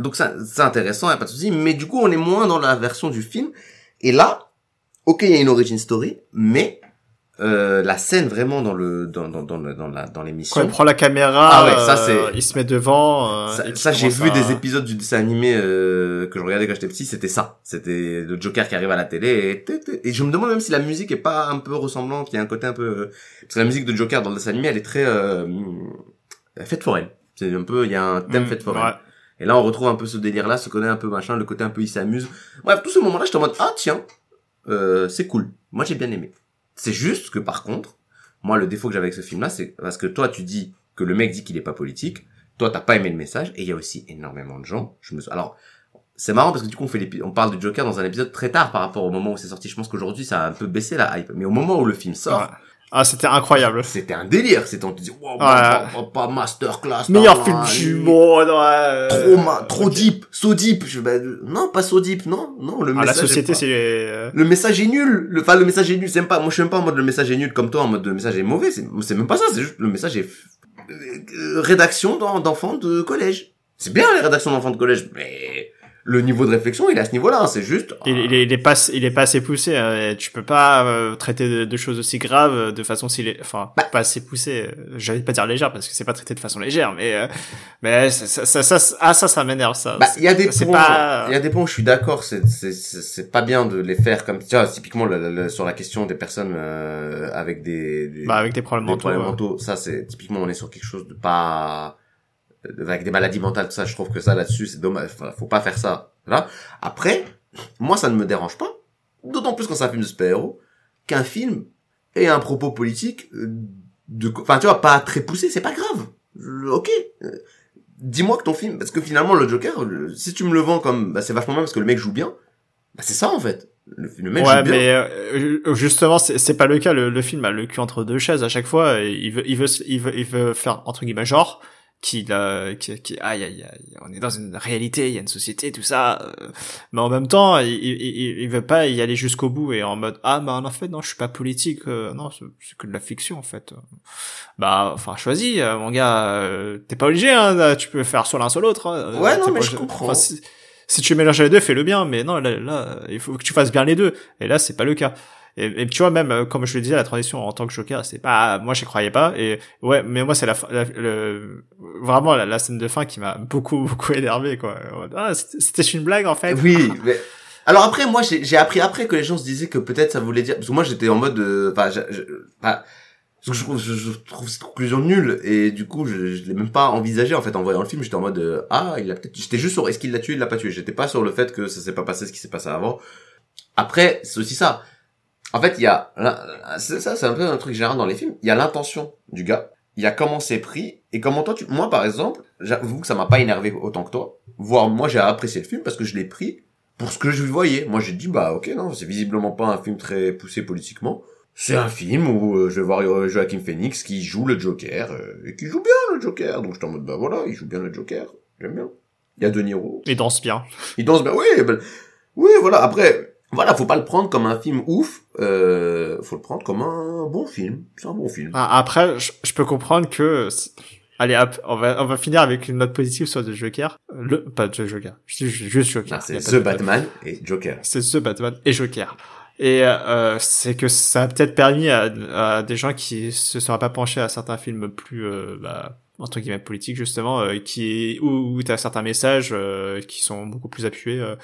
Donc ça- c'est intéressant, y a pas de souci. Mais du coup, on est moins dans la version du film. Et là, ok, il y a une origin story, mais euh, la scène vraiment dans le dans dans dans dans la dans l'émission. Quand il prend la caméra, Ah ouais, ça, euh, c'est- il se met devant. euh, Ça, j'ai vu à- des épisodes du dessin animé euh, que je regardais quand j'étais petit, c'était ça. C'était le Joker qui arrive à la télé et, et je me demande même si la musique est pas un peu ressemblante, il y a un côté un peu euh, parce que la musique de Joker dans le dessin animé, elle est très euh, fête foraine. C'est un peu il y a un thème Mm, fête foraine. ouais. Et là, on retrouve un peu ce délire-là, ce côté un peu machin, le côté un peu il s'amuse. Bref, tout ce moment-là, j'étais en mode ah tiens, euh, c'est cool. Moi, j'ai bien aimé. C'est juste que par contre, moi, le défaut que j'avais avec ce film-là, c'est parce que toi, tu dis que le mec dit qu'il est pas politique. Toi, t'as pas aimé le message, et il y a aussi énormément de gens. Je me alors, c'est marrant parce que du coup, on fait on parle du Joker dans un épisode très tard par rapport au moment où c'est sorti. Je pense qu'aujourd'hui, ça a un peu baissé la hype. Mais au moment où le film sort. Ah, c'était incroyable. c'était un délire. C'était on te dit, wow, Ouais. pas, pas, pas masterclass, Meilleur film du monde, ouais. trop ma- trop deep so deep. Je, non, pas so deep, non, non. Le Ah, la message est société, c'est euh, Le message est nul. Le, enfin, le message est nul. C'est même pas, moi, je suis même pas en mode le message est nul comme toi, en mode le message est mauvais. C'est, même pas ça. C'est juste le message est euh, euh, rédaction d'en- d'enfants de collège. C'est bien les rédactions d'enfants de collège, mais le niveau de réflexion, il est à ce niveau-là. hein. C'est juste. il, il est, il est pas, il est pas assez poussé. hein, tu peux pas euh, traiter de, de choses aussi graves euh, de façon si, enfin, Bah. pas assez poussé. euh, J'allais pas dire légère parce que c'est pas traité de façon légère, mais euh, mais ça, ça, ça, ça- ah ça, ça m'énerve ça. Bah, il y a des points, pas- il y a des points où je suis d'accord, c'est, c'est, c'est, pas bien de les faire comme, tu vois, typiquement, le- le- sur la question des personnes, euh, avec des, des, bah, avec des problèmes des mentaux. problèmes mentaux, ça, c'est, typiquement, on est sur quelque chose de pas, avec des maladies mentales, tout ça, je trouve que ça, là-dessus, c'est dommage, Enfin, faut pas faire ça, là. Après, moi, ça ne me dérange pas, d'autant plus quand c'est un film de super-héros, qu'un film ait un propos politique, euh, de, enfin, tu vois, pas très poussé, c'est pas grave. Ok. Euh, Dis-moi que ton film, parce que finalement, le Joker, le- si tu me le vends comme, bah, c'est vachement bien parce que le mec joue bien, bah, c'est ça, en fait. Le, le mec Ouais, joue bien. mais euh, justement, c'est pas le cas. Le, le film a le cul entre deux chaises à chaque fois. il veut, il veut, il veut, il veut faire entre guillemets genre qu'il, euh, qui, qui, aïe, aïe, aïe, on est dans une réalité, il y a une société, tout ça. euh, mais en même temps, il, il, il- veut pas y aller jusqu'au bout et en mode ah, bah en fait non, je suis pas politique. euh, non, c'est que de la fiction en fait. Bah, enfin, choisis, euh, mon gars. T'es pas obligé, hein. Tu peux faire soit l'un soit l'autre. hein, Ouais, non, mais je comprends. si, si tu mélanges les deux, fais-le bien. Mais non, là, là, il faut que tu fasses bien les deux. Et là, c'est pas le cas. Et, et tu vois, même, euh, comme je le disais, la transition en tant que Joker, c'est pas, moi, j'y croyais pas. Et ouais, mais moi, c'est la, le, vraiment la, scène de fin qui m'a beaucoup, beaucoup énervé, quoi. Ah, c'était une blague, en fait. Oui. Alors après, moi, j'ai appris après que les gens se disaient que peut-être ça voulait dire... Parce que moi, j'étais en mode... euh, Enfin, je, trouve, je trouve cette conclusion nulle. Et du coup, je, je l'ai même pas envisagé, en fait, en voyant le film. J'étais en mode... euh, ah, il a peut-être... J'étais juste sur est-ce qu'il l'a tué, il l'a pas tué? J'étais pas sur le fait que ça s'est pas passé ce qui s'est passé avant. Après, c'est aussi ça. En fait, il y a... c'est- Ça, c'est un peu un truc général dans les films. Il y a l'intention du gars. Il y a comment c'est pris. Et comment toi, tu... Moi, par exemple, j'avoue que ça m'a pas énervé autant que toi. Voire, moi, j'ai apprécié le film parce que je l'ai pris pour ce que je voyais. Moi, j'ai dit, bah, ok, non, c'est visiblement pas un film très poussé politiquement. C'est un film où euh, je vais voir euh, Joaquin Phoenix qui joue le Joker, euh, et qui joue bien le Joker. Donc, j'étais en mode, bah voilà, il joue bien le Joker. J'aime bien. Il y a De Niro. Il danse bien. Il danse bien. Oui, ben, oui, voilà. Après, voilà, faut pas le prendre comme un film ouf. Euh, faut le prendre comme un bon film. C'est un bon film. Ah, Après, je, je peux comprendre que, allez, hop, on va, on va finir avec une note positive sur The Joker. Le, pas The Joker. Je dis juste Joker. C'est The de- Batman et Joker. c'est The Batman et Joker. Et euh, c'est que ça a peut-être permis à, à des gens qui se seraient pas penchés à certains films plus euh, bah, entre guillemets politiques justement, euh, qui où, où t'as certains messages euh, qui sont beaucoup plus appuyés. euh,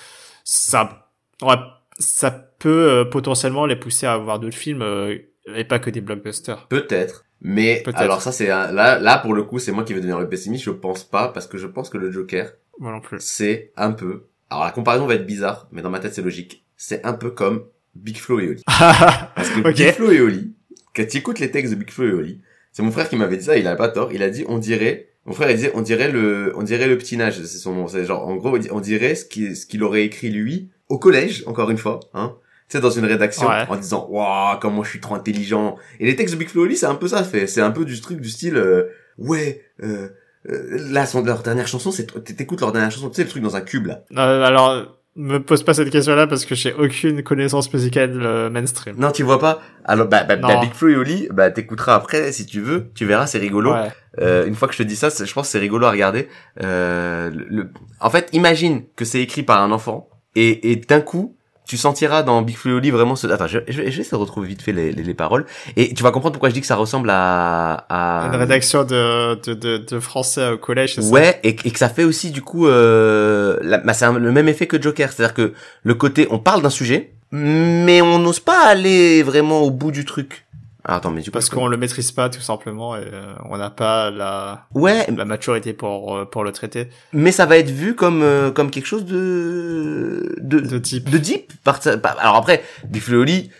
ça, ouais, ça peut euh, potentiellement les pousser à voir d'autres films euh, et pas que des blockbusters. Peut-être. Mais Peut-être. alors ça c'est là là pour le coup c'est moi qui vais devenir le pessimiste je pense pas parce que je pense que le Joker Moi non plus. c'est un peu alors la comparaison va être bizarre mais dans ma tête c'est logique c'est un peu comme Big Flo et Oli parce que Ok. Big Flo et Oli quand tu écoutes les textes de Big Flo et Oli c'est mon frère qui m'avait dit ça il a pas tort il a dit on dirait mon frère il disait on dirait le on dirait le petit nage c'est son nom c'est genre en gros on dirait ce qui ce qu'il aurait écrit lui au collège encore une fois hein tu sais dans une rédaction Ouais. en disant waouh comment je suis trop intelligent et les textes de Big Flo et Oli c'est un peu ça fait c'est un peu du truc du style euh, ouais euh, euh, là son leur dernière chanson c'est t'écoutes leur dernière chanson tu sais le truc dans un cube là Euh, alors, me pose pas cette question-là parce que j'ai aucune connaissance musicale euh, mainstream. non tu vois pas alors bah, bah, bah. Big Flo et Oli bah t'écouteras après si tu veux tu verras c'est rigolo Ouais. Euh, une fois que je te dis ça je pense que c'est rigolo à regarder euh, le- en fait imagine que c'est écrit par un enfant et, et d'un coup tu sentiras dans Big Flo Oli vraiment ce... Attends, je, je, je vais essayer de retrouver vite fait les, les, les paroles. Et tu vas comprendre pourquoi je dis que ça ressemble à... à... Une rédaction de, de, de, de français au collège, c'est ça Ouais, et, et que ça fait aussi du coup, euh, la- bah, c'est le même effet que Joker, c'est-à-dire que le côté, on parle d'un sujet, mais on n'ose pas aller vraiment au bout du truc. Ah, attends, mais du coup, Parce qu'on le maîtrise pas tout simplement et euh, on n'a pas la, ouais, la maturité pour euh, pour le traiter mais ça va être vu comme euh, comme quelque chose de de de type. de deep. Par- Alors après, Big Flo et Oli,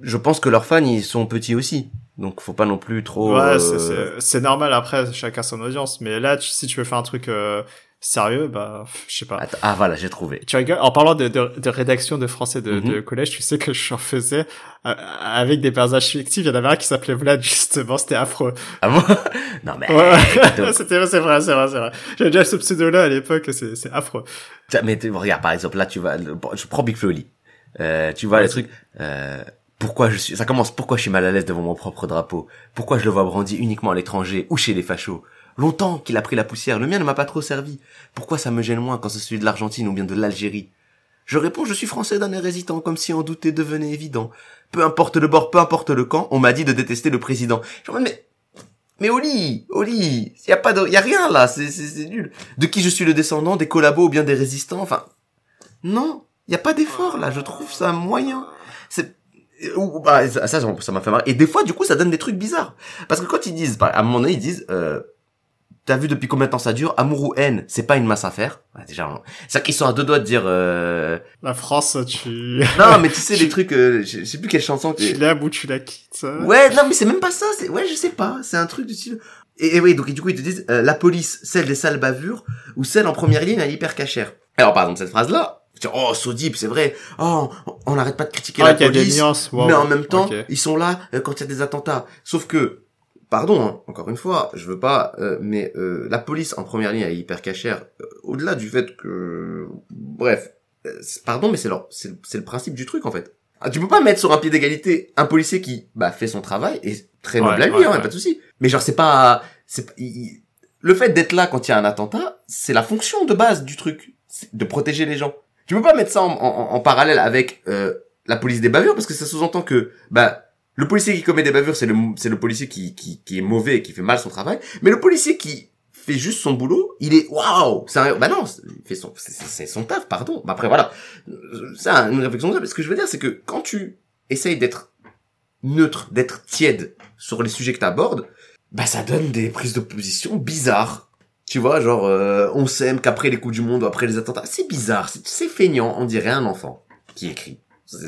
je pense que leurs fans ils sont petits aussi, donc faut pas non plus trop. Ouais, euh, c'est- c'est normal après chacun son audience mais là tu- si tu veux faire un truc euh, Sérieux, bah, je sais pas. Attends, ah voilà, j'ai trouvé. Tu rigoles? En parlant de, de, de rédaction de français de, Mhm. de collège, tu sais que j'en faisais euh, avec des personnages fictifs. Il y en avait un qui s'appelait Vlad, justement. C'était affreux. Ah bon? Non mais Ouais, donc- c'était, c'est vrai, c'est vrai, c'est vrai. J'avais déjà ce pseudo-là à l'époque. C'est, c'est affreux. Mais regarde, par exemple, là, tu vas, je prends Big Flo et Oli. Euh, tu vois le truc, euh, pourquoi je suis, ça commence, pourquoi je suis mal à l'aise devant mon propre drapeau? Pourquoi je le vois brandi uniquement à l'étranger ou chez les fachos? Longtemps qu'il a pris la poussière, le mien ne m'a pas trop servi. Pourquoi ça me gêne moins quand c'est celui de l'Argentine ou bien de l'Algérie? Je réponds, je suis français d'un air hésitant, comme si en douter devenait évident. Peu importe le bord, peu importe le camp, on m'a dit de détester le président. Je me dis, mais, mais Oli, Oli, y a pas de, y a rien là, c'est, c'est, c'est nul. De qui je suis le descendant, des collabos ou bien des résistants, enfin, non, y a pas d'effort là, je trouve ça moyen. C'est ou- bah, ça ça m'a fait marrer et des fois du coup ça donne des trucs bizarres parce que quand ils disent à un moment donné ils disent euh, T'as vu depuis combien de temps ça dure? Amour ou haine, c'est pas une masse à faire. Ouais, déjà, c'est qu'ils sont à deux doigts de dire. Euh... La France, tu, Non, mais tu sais les trucs. Euh, je sais plus quelle chanson. tu l'aimes ou tu la quittes. hein. Ouais, non, mais c'est même pas ça. C'est ouais, je sais pas. C'est un truc du style. Et, et oui, donc et du coup ils te disent euh, la police, celle des sales bavures ou celle en première ligne à l'hyper cachère. Alors par exemple cette phrase là, oh Sodip, c'est vrai. Oh, on n'arrête pas de critiquer Ah, la qu'il y a des police. nuances. wow. mais en même temps, ils sont là euh, quand il y a des attentats. Sauf que, pardon, hein, encore une fois, je veux pas, euh, mais euh, la police en première ligne elle est hyper cachère. euh, Au-delà du fait que, bref, euh, pardon, mais c'est leur, c'est le principe du truc en fait. Ah, tu peux pas mettre sur un pied d'égalité un policier qui bah fait son travail et très noble Ouais, à lui, ouais, hein, ouais. pas de souci. Mais genre c'est pas, c'est le fait d'être là quand il y a un attentat, c'est la fonction de base du truc, de protéger les gens. Tu peux pas mettre ça en, en- en parallèle avec euh, la police des bavures parce que ça sous-entend que bah le policier qui commet des bavures c'est le c'est le policier qui, qui qui est mauvais et qui fait mal son travail, mais le policier qui fait juste son boulot, il est waouh, c'est un bah non, il fait son c'est- son taf, pardon. Bah après voilà, c'est un- une réflexion. Ce que je veux dire c'est que quand tu essayes d'être neutre, d'être tiède sur les sujets que t'abordes, bah ça donne des prises de position bizarres. Tu vois, genre, euh, on s'aime qu'après les coups du monde ou après les attentats. C'est bizarre, c'est feignant, on dirait un enfant qui écrit.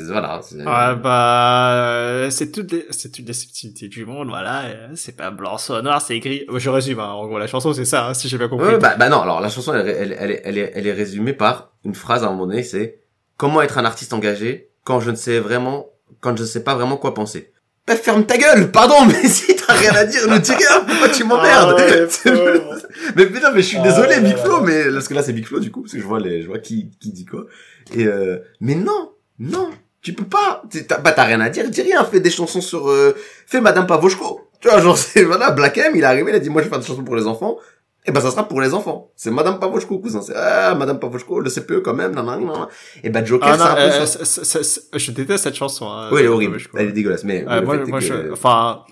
Voilà. Ouais, bah, euh, c'est toutes les, c'est toutes les subtilités du monde, voilà. euh, C'est pas blanc, soit noir, c'est gris. Je résume, hein, en gros, la chanson, c'est ça, hein, si j'ai bien compris. Ouais, bah, bah non, alors la chanson, elle, elle, elle, est- elle, est, elle est résumée par une phrase à un moment donné, c'est « Comment être un artiste engagé quand je ne sais vraiment, quand je ne sais pas vraiment quoi penser ?» Bah ferme ta gueule, pardon, mais si t'as rien à dire, dis rien, pourquoi tu m'emmerdes Ah ouais, mais, mais non, mais je suis Ah désolé. Big Flo, mais parce que là c'est Big Flo du coup, parce que je vois les, je vois qui, qui dit quoi. Et euh, mais non, non, tu peux pas. T'as, bah t'as rien à dire, dis rien. Fais des chansons sur, euh, fais Madame Pavoshko. Tu vois, genre c'est voilà, Black M, il est arrivé, il a dit moi je vais faire des chansons pour les enfants. Et ben ça sera pour les enfants. C'est Madame Pavoshko, cousin. C'est ah Madame Pavoshko, le CPE quand même, nan, nan, nan. Et ben Joker, Ah c'est non, euh, ça. c'est- c'est- c'est- je déteste cette chanson. Hein, Oui, elle est euh, horrible. Elle est dégueulasse, mais Euh, moi, moi, que- je, enfin,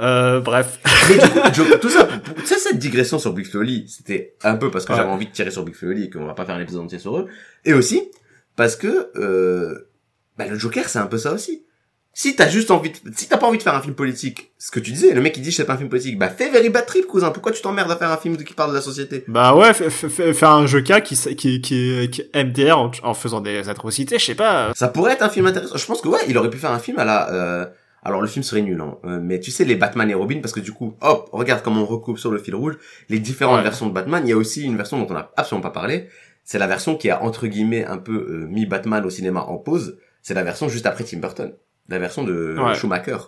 euh, bref. Mais du coup, Jo- tout ça, tu sais, cette digression sur Big Flo et Oli, c'était un peu parce que Ouais. j'avais envie de tirer sur Big Flo et qu'on va pas faire un épisode entier sur eux. Et aussi, parce que, euh, bah, le Joker, c'est un peu ça aussi. Si t'as juste envie de, si t'as pas envie de faire un film politique, ce que tu disais, le mec il dit c'est pas un film politique, bah fais Very Bad Trip, cousin. Pourquoi tu t'emmerdes à faire un film qui parle de la société? Bah ouais, faire un Joker qui, qui, qui, qui MDR en, en faisant des atrocités, je sais pas. Ça pourrait être un film intéressant. Je pense que ouais, il aurait pu faire un film à la, euh, alors le film serait nul, hein. Euh, mais tu sais les Batman et Robin, parce que du coup, hop, regarde comment on recoupe sur le fil rouge les différentes Ouais. versions de Batman. Il y a aussi une version dont on a absolument pas parlé. C'est la version qui a entre guillemets un peu euh, mis Batman au cinéma en pause. C'est la version juste après Tim Burton, la version de Ouais. Schumacher,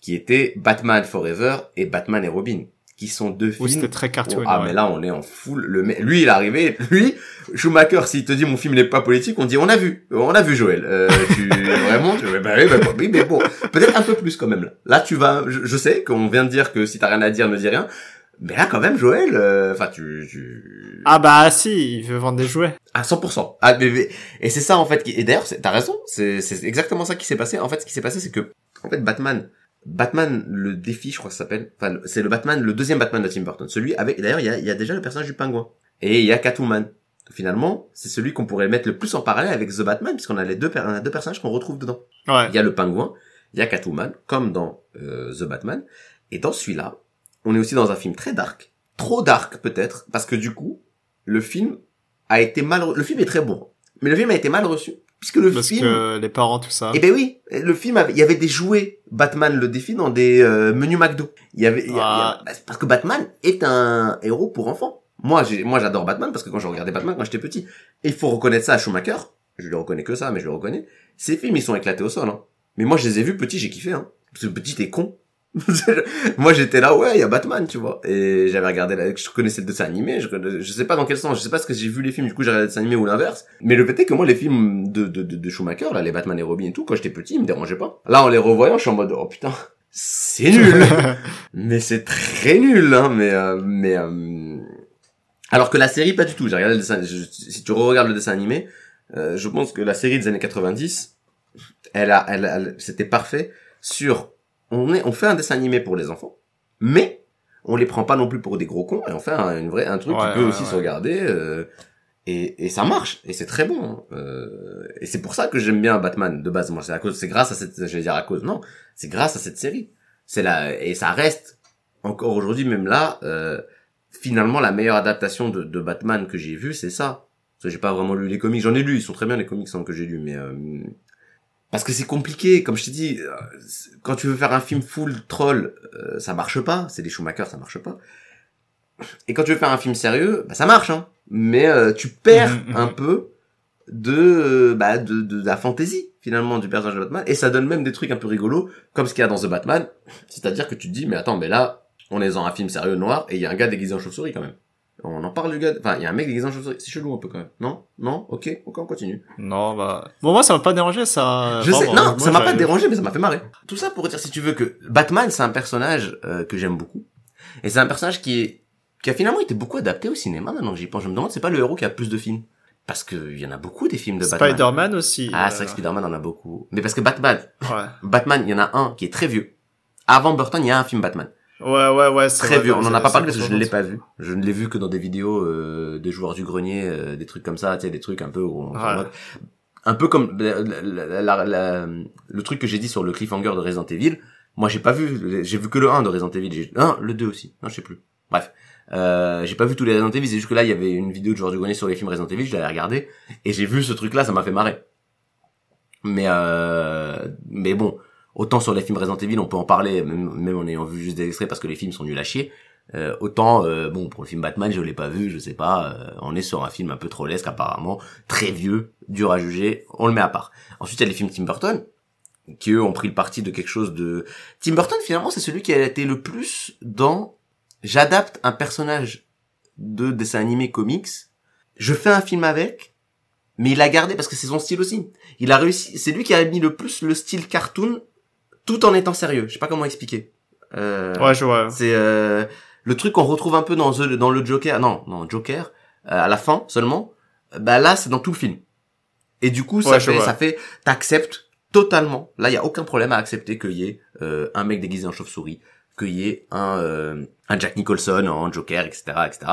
qui était Batman Forever et Batman et Robin, qui sont deux Oui, films c'était très cartoon. ah ouais. mais là on est en full le lui il est arrivé lui Schumacher s'il te dit mon film n'est pas politique on dit on a vu on a vu Joël euh, tu vraiment tu bah oui, bah, oui mais bon peut-être un peu plus quand même là là tu vas je, je sais qu'on vient de dire que si t'as rien à dire ne dis rien mais là quand même Joël euh, enfin tu, tu Ah bah si, il veut vendre des jouets. à 100% ah mais, mais- et c'est ça en fait qui, et d'ailleurs c'est- t'as raison c'est c'est exactement ça qui s'est passé. En fait ce qui s'est passé c'est que en fait Batman Batman le défi je crois que ça s'appelle enfin c'est le Batman le deuxième Batman de Tim Burton. Celui avec d'ailleurs il y a, y a déjà le personnage du pingouin. Et il y a Catwoman. Finalement c'est celui qu'on pourrait mettre le plus en parallèle avec The Batman puisqu'on a les deux on a deux personnages qu'on retrouve dedans. Ouais. il y a le pingouin il y a Catwoman comme dans euh, The Batman. Et dans celui-là on est aussi dans un film très dark trop dark peut-être parce que du coup le film a été mal le film est très bon mais le film a été mal reçu puisque le Parce film que les parents, tout ça. eh ben oui, le film avait, il y avait des jouets Batman le défi dans des euh, menus McDo. Il y avait, il y Ah. il y a- c'est parce que Batman est un héros pour enfants. Moi, j'ai, moi, j'adore Batman parce que quand je regardais Batman quand j'étais petit, et il faut reconnaître ça à Schumacher. Je le reconnais que ça, mais je le reconnais. Ces films, ils sont éclatés au sol, hein. Mais moi, je les ai vus petits, j'ai kiffé, hein. Parce que petit, t'es con. moi, j'étais là, ouais, il y a Batman, tu vois. Et j'avais regardé, la... je connaissais le dessin animé, je, je sais pas dans quel sens, je sais pas ce que j'ai vu les films, du coup, j'ai regardé le dessin animé ou l'inverse. Mais le fait est que moi, les films de, de, de, de Schumacher, là, les Batman et Robin et tout, quand j'étais petit, ils me dérangeaient pas. Là, en les revoyant, je suis en mode, oh putain, c'est nul. mais c'est très nul, hein, mais, euh, mais, euh, alors que la série, pas du tout. J'ai regardé le dessin, je- si tu re-regardes le dessin animé, euh, je pense que la série des années 90, elle a, elle, elle- c'était parfait sur, on est, on fait un dessin animé pour les enfants, mais on les prend pas non plus pour des gros cons et on fait un, une vraie, un truc Ouais, qui peut ouais, aussi ouais. se regarder, euh, et, et ça marche et c'est très bon. hein. Euh, et c'est pour ça que j'aime bien Batman de base. Moi, c'est à cause, c'est grâce à cette, je vais dire à cause, non, c'est grâce à cette série. C'est là et ça reste encore aujourd'hui, même là. Euh, finalement la meilleure adaptation de, de Batman que j'ai vue, c'est ça. Parce que j'ai pas vraiment lu les comics. J'en ai lu, ils sont très bien les comics hein, que j'ai lus, mais euh, parce que c'est compliqué. Comme je t'ai dit, euh, quand tu veux faire un film full troll, euh, ça marche pas. C'est des Schumacher, ça marche pas. Et quand tu veux faire un film sérieux, bah, ça marche, hein. Mais euh, tu perds Mhm, mhm. un peu de, euh, bah, de, de, de la fantaisie finalement du personnage de Batman et ça donne même des trucs un peu rigolos comme ce qu'il y a dans The Batman c'est-à-dire que tu te dis mais attends mais là on est dans un film sérieux noir et il y a un gars déguisé en chauve-souris quand même on en parle du gars enfin il y a un mec déguisé en chauve-souris c'est chelou un peu quand même non? Non? Ok ok on continue Non, bah. Bon, moi, ça m'a pas dérangé, ça. je sais non moi, ça m'a pas dérangé mais ça m'a fait marrer tout ça pour dire si tu veux que Batman c'est un personnage euh, que j'aime beaucoup et c'est un personnage qui est qui a finalement été beaucoup adapté au cinéma maintenant que j'y pense je me demande c'est pas le héros qui a plus de films? Parce que il y en a beaucoup des films de Batman Spider-Man aussi. ah euh, c'est vrai que Spider-Man en a beaucoup mais parce que Batman Ouais. Batman, il y en a un qui est très vieux. Avant Burton, il y a un film Batman. Ouais, ouais, ouais. c'est Très vrai, vieux. On en a pas parlé parce que je ne l'ai pas vu. Je ne l'ai vu que dans des vidéos euh, des joueurs du grenier, euh, des trucs comme ça, tu sais, des trucs un peu où on- Ouais. un peu comme la- la- la- le truc que j'ai dit sur le cliffhanger de Resident Evil. Moi, j'ai pas vu, j'ai vu que le 1 de Resident Evil. J'ai- Un, le 2 aussi. Non, je sais plus. Bref. Euh, j'ai pas vu tous les Resident Evil, c'est juste que là, il y avait une vidéo de joueurs du grenier sur les films Resident Evil, je l'avais regardé, et j'ai vu ce truc-là, ça m'a fait marrer. Mais euh, mais bon, autant sur les films Resident Evil, on peut en parler, même, même en ayant vu juste des extraits parce que les films sont nuls à chier. Euh, autant, euh, bon, pour le film Batman, je l'ai pas vu, je sais pas. euh, on est sur un film un peu trollesque apparemment, très vieux, dur à juger. On le met à part. Ensuite, il y a les films Tim Burton, qui eux ont pris le parti de quelque chose de. Tim Burton, finalement, c'est celui qui a été le plus dans. J'adapte un personnage de dessin animé comics, je fais un film avec, mais il a gardé parce que c'est son style aussi. Il a réussi. C'est lui qui a mis le plus le style cartoon, tout en étant sérieux. Je sais pas comment expliquer. Euh, Ouais, je vois. c'est euh, le truc qu'on retrouve un peu dans The- dans le Joker. Non, non, Joker euh, à la fin seulement. Bah là, c'est dans tout le film. Et du coup, ça Ouais, fait ça fait t'acceptes totalement. Là, il y a aucun problème à accepter qu'il y ait euh, un mec déguisé en chauve-souris, qu'il y ait un euh, un Jack Nicholson en Joker, etc., etc.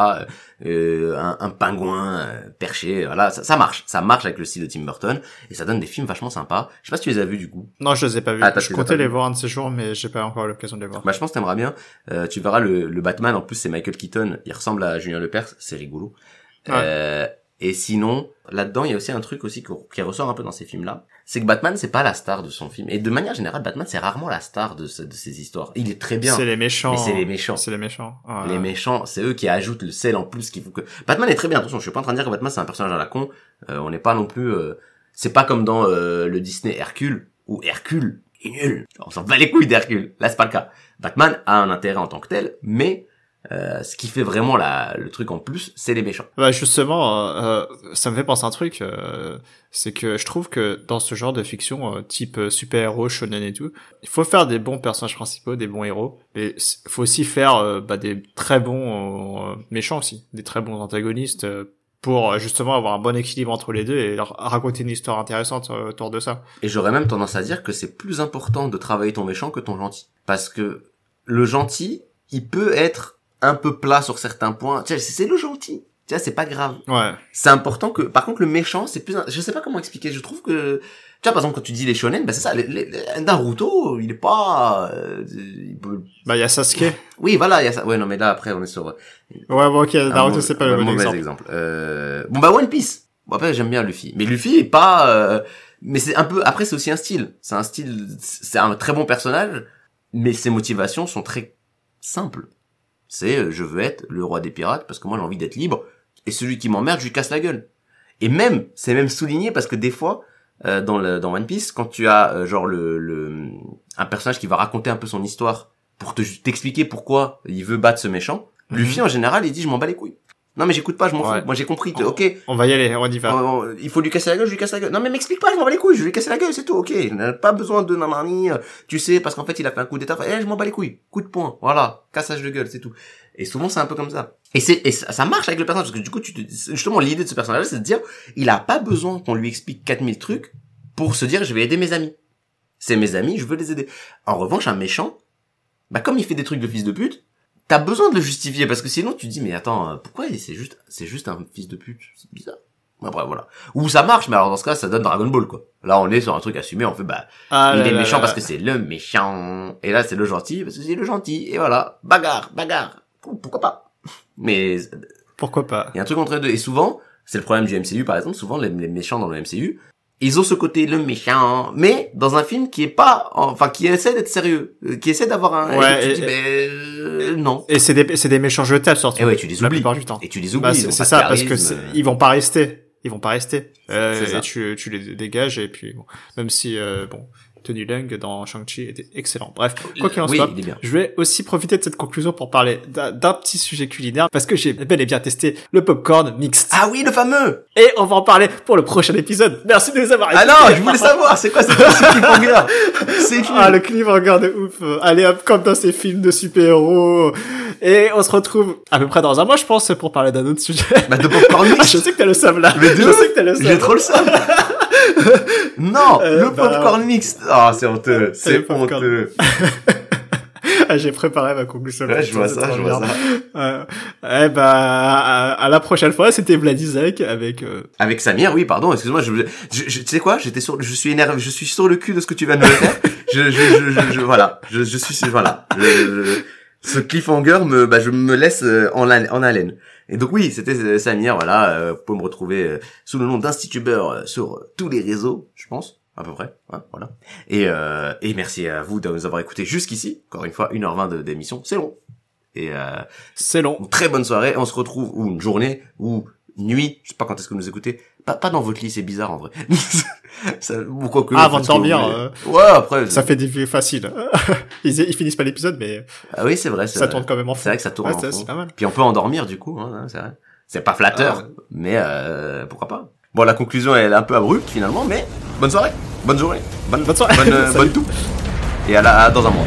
euh, un, un pingouin euh, perché. Voilà, ça, ça marche. Ça marche avec le style de Tim Burton et ça donne des films vachement sympas. Je sais pas si tu les as vus du coup. Non, je les ai pas vus. Ah, je les comptais les vus. voir un de ces jours, mais j'ai pas encore l'occasion de les voir. Bah, je pense que t'aimeras bien. Euh, tu verras le, le Batman. En plus, c'est Michael Keaton. Il ressemble à Julien Lepers. C'est rigolo. Ouais. Et sinon, là-dedans, il y a aussi un truc aussi qui, qui ressort un peu dans ces films-là. C'est que Batman, c'est pas la star de son film. Et de manière générale, Batman, c'est rarement la star de, ce- de ces histoires. Il est très bien. C'est les méchants. Mais c'est les méchants. C'est les méchants. Ouais. Les méchants, c'est eux qui ajoutent le sel en plus qu'il faut que Batman est très bien. Attention, je suis pas en train de dire que Batman c'est un personnage à la con. Euh, on n'est pas non plus. euh, C'est pas comme dans euh, le Disney Hercule où Hercule est nul. On s'en bat les couilles d'Hercule. Là, c'est pas le cas. Batman a un intérêt en tant que tel, mais euh, ce qui fait vraiment la, le truc en plus, c'est les méchants. Bah justement, euh, euh, ça me fait penser à un truc, euh, c'est que je trouve que dans ce genre de fiction, euh, type super-héros, shonen et tout, il faut faire des bons personnages principaux, des bons héros, mais il faut aussi faire bah, des très bons méchants aussi, des très bons antagonistes, pour justement avoir un bon équilibre entre les deux et leur raconter une histoire intéressante autour de ça. Et j'aurais même tendance à dire que c'est plus important de travailler ton méchant que ton gentil. Parce que le gentil, il peut être un peu plat sur certains points. Tu sais, c'est le gentil. Tu vois, c'est pas grave. Ouais. c'est important que par contre le méchant c'est plus je sais pas comment expliquer je trouve que tu vois par exemple quand tu dis les shonen bah c'est ça les, les, Naruto il est pas euh, il peut- Bah il y a Sasuke. oui voilà il y a ça ouais non mais là après on est sur Ouais, bon ok, un Naruto c'est pas un le bon exemple. exemple, Euh, bon bah One Piece bon après j'aime bien Luffy mais Luffy est pas euh, mais c'est un peu après c'est aussi un style c'est un style c'est un très bon personnage mais ses motivations sont très simples C'est euh, je veux être le roi des pirates parce que moi j'ai envie d'être libre et celui qui m'emmerde, je lui casse la gueule. Et même, c'est même souligné parce que des fois, euh, dans, le, dans One Piece, quand tu as euh, genre le, le un personnage qui va raconter un peu son histoire pour te t'expliquer pourquoi il veut battre ce méchant, Luffy en général il dit je m'en bats les couilles. Non mais j'écoute pas, je m'en Ouais. fous. Moi j'ai compris. Ok, On va y aller, on y va. euh, il faut lui casser la gueule, je lui casse la gueule. Non mais m'explique pas, je m'en bats les couilles, je lui casser la gueule, c'est tout, ok. Il n'a pas besoin de nanani, euh, tu sais, parce qu'en fait il a fait un coup d'état, eh, je m'en bats les couilles, coup de poing, voilà, cassage de gueule, c'est tout. Et souvent c'est un peu comme ça. Et c'est et ça, ça marche avec le personnage, parce que du coup, tu te, justement l'idée de ce personnage c'est de dire, il a pas besoin qu'on lui explique 4000 trucs pour se dire je vais aider mes amis. C'est mes amis, je veux les aider. En revanche, un méchant, bah comme il fait des trucs de fils de pute, t'as besoin de le justifier parce que sinon tu te dis mais attends euh, pourquoi c'est juste c'est juste un fils de pute? C'est bizarre. Après voilà. Ou ça marche mais alors dans ce cas ça donne Dragon Ball quoi. Là on est sur un truc assumé on fait bah Ah il là est là méchant là parce que c'est le méchant. Et là c'est le gentil parce que c'est le gentil. Et voilà. Bagarre bagarre. Pourquoi pas? Mais Pourquoi pas? il y a un truc entre les deux. Et souvent c'est le problème du MCU par exemple souvent les, les méchants dans le MCU ils ont ce côté le méchant mais dans un film qui est pas enfin qui essaie d'être sérieux euh, qui essaie d'avoir un Ouais, et tu te et- dis, mais, euh, non Et c'est des, c'est des méchants jetables, surtout. et ouais, tu les la oublies. plupart du temps. Et tu les oublies. Bah, ils c'est ça, parce que ils vont pas rester. Ils vont pas rester. Euh, C'est ça. et tu, tu les dégages, et puis, bon, même si, euh, bon, Tony Leung dans Shang-Chi était excellent. Bref, quoi qu'il en oui, soit, je vais aussi profiter de cette conclusion pour parler d'un petit sujet culinaire, parce que j'ai bel et bien testé le popcorn mixte. Ah oui, le fameux Et on va en parler pour le prochain épisode. Merci de nous avoir Ah écoutés. non, je voulais savoir, c'est quoi ce cliffhanger C'est Ah, le cliffhanger de ouf. Allez hop, comme dans ces films de super-héros. Et on se retrouve à peu près dans un mois, je pense, pour parler d'un autre sujet. Bah de popcorn Ah, mix je sais que t'as le seum là. Mais de je sais que t'as le seum. J'ai trop le seum Non, Euh, le bah, popcorn mix Ah, c'est honteux, c'est honteux Ah, j'ai préparé ma conclusion. Ouais, je vois ça, je vois ça. Euh, eh bah, à, à la prochaine fois, c'était Vladizek avec... euh, Avec Samir, oui, pardon, excuse-moi, je, je, je- tu sais quoi, j'étais sur, je suis énervé, je suis sur le cul de ce que tu viens de me faire. je, je, je, voilà, je, je suis, voilà. Ce cliffhanger me, bah, je me laisse euh, en, en haleine. Et donc oui, c'était euh, Samir, voilà, euh, vous pouvez me retrouver euh, sous le nom d'Institubeur euh, sur tous les réseaux, je pense, à peu près, voilà. Et, euh, et merci à vous de nous avoir écoutés jusqu'ici, encore une fois, 1h20 de- d'émission, c'est long. Et euh, C'est long. une très bonne soirée. On se retrouve ou une journée ou nuit. Je sais pas quand est-ce que vous nous écoutez. Pas, pas dans votre lit, c'est bizarre en vrai. ça, ou quoi que, Ah, avant de dormir. Ouais, après. Ça fait des vues faciles. ils, ils finissent pas l'épisode, mais Ah oui, c'est vrai. c'est ça vrai. tourne quand même en C'est fond. vrai que ça tourne Ouais, en c'est fond. c'est pas mal. Puis on peut endormir du coup. Hein, c'est vrai. C'est pas flatteur, Ah mais euh, pourquoi pas. Bon, la conclusion elle est un peu abrupte finalement, mais bonne soirée, bonne journée, bonne, Bonne soirée. bonne, euh, Salut. bonne tout. Et à la, à dans un mois.